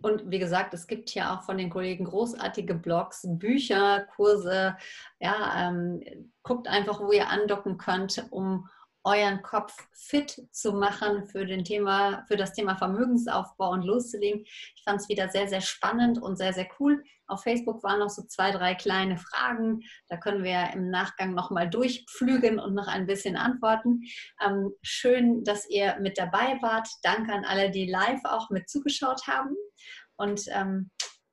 Und wie gesagt, es gibt ja auch von den Kollegen großartige Blogs, Bücher, Kurse. Ja, ähm, guckt einfach, wo ihr andocken könnt, um euren Kopf fit zu machen für, den Thema, für das Thema Vermögensaufbau und loszulegen. Ich fand es wieder sehr, sehr spannend und sehr, sehr cool. Auf Facebook waren noch so zwei, drei kleine Fragen. Da können wir im Nachgang nochmal durchpflügen und noch ein bisschen antworten. Ähm, schön, dass ihr mit dabei wart. Danke an alle, die live auch mit zugeschaut haben. Und ähm,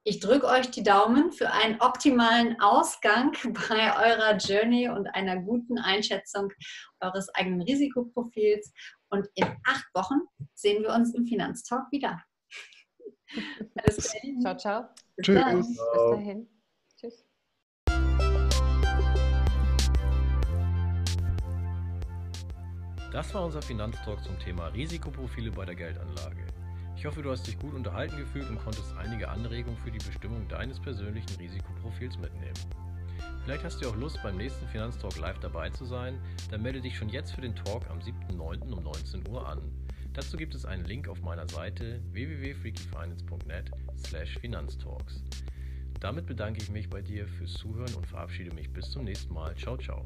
ich drücke euch die Daumen für einen optimalen Ausgang bei eurer Journey und einer guten Einschätzung eures eigenen Risikoprofils. Und in acht Wochen sehen wir uns im Finanztalk wieder. Bis dahin. Ciao, ciao. Bis Tschüss. Dann. Bis dahin. Tschüss. Das war unser Finanztalk zum Thema Risikoprofile bei der Geldanlage. Ich hoffe, du hast dich gut unterhalten gefühlt und konntest einige Anregungen für die Bestimmung deines persönlichen Risikoprofils mitnehmen. Vielleicht hast du auch Lust, beim nächsten Finanztalk live dabei zu sein, dann melde dich schon jetzt für den Talk am 7.9. um 19 Uhr an. Dazu gibt es einen Link auf meiner Seite www.freakyfinance.net slash Finanztalks. Damit bedanke ich mich bei dir fürs Zuhören und verabschiede mich bis zum nächsten Mal. Ciao, ciao.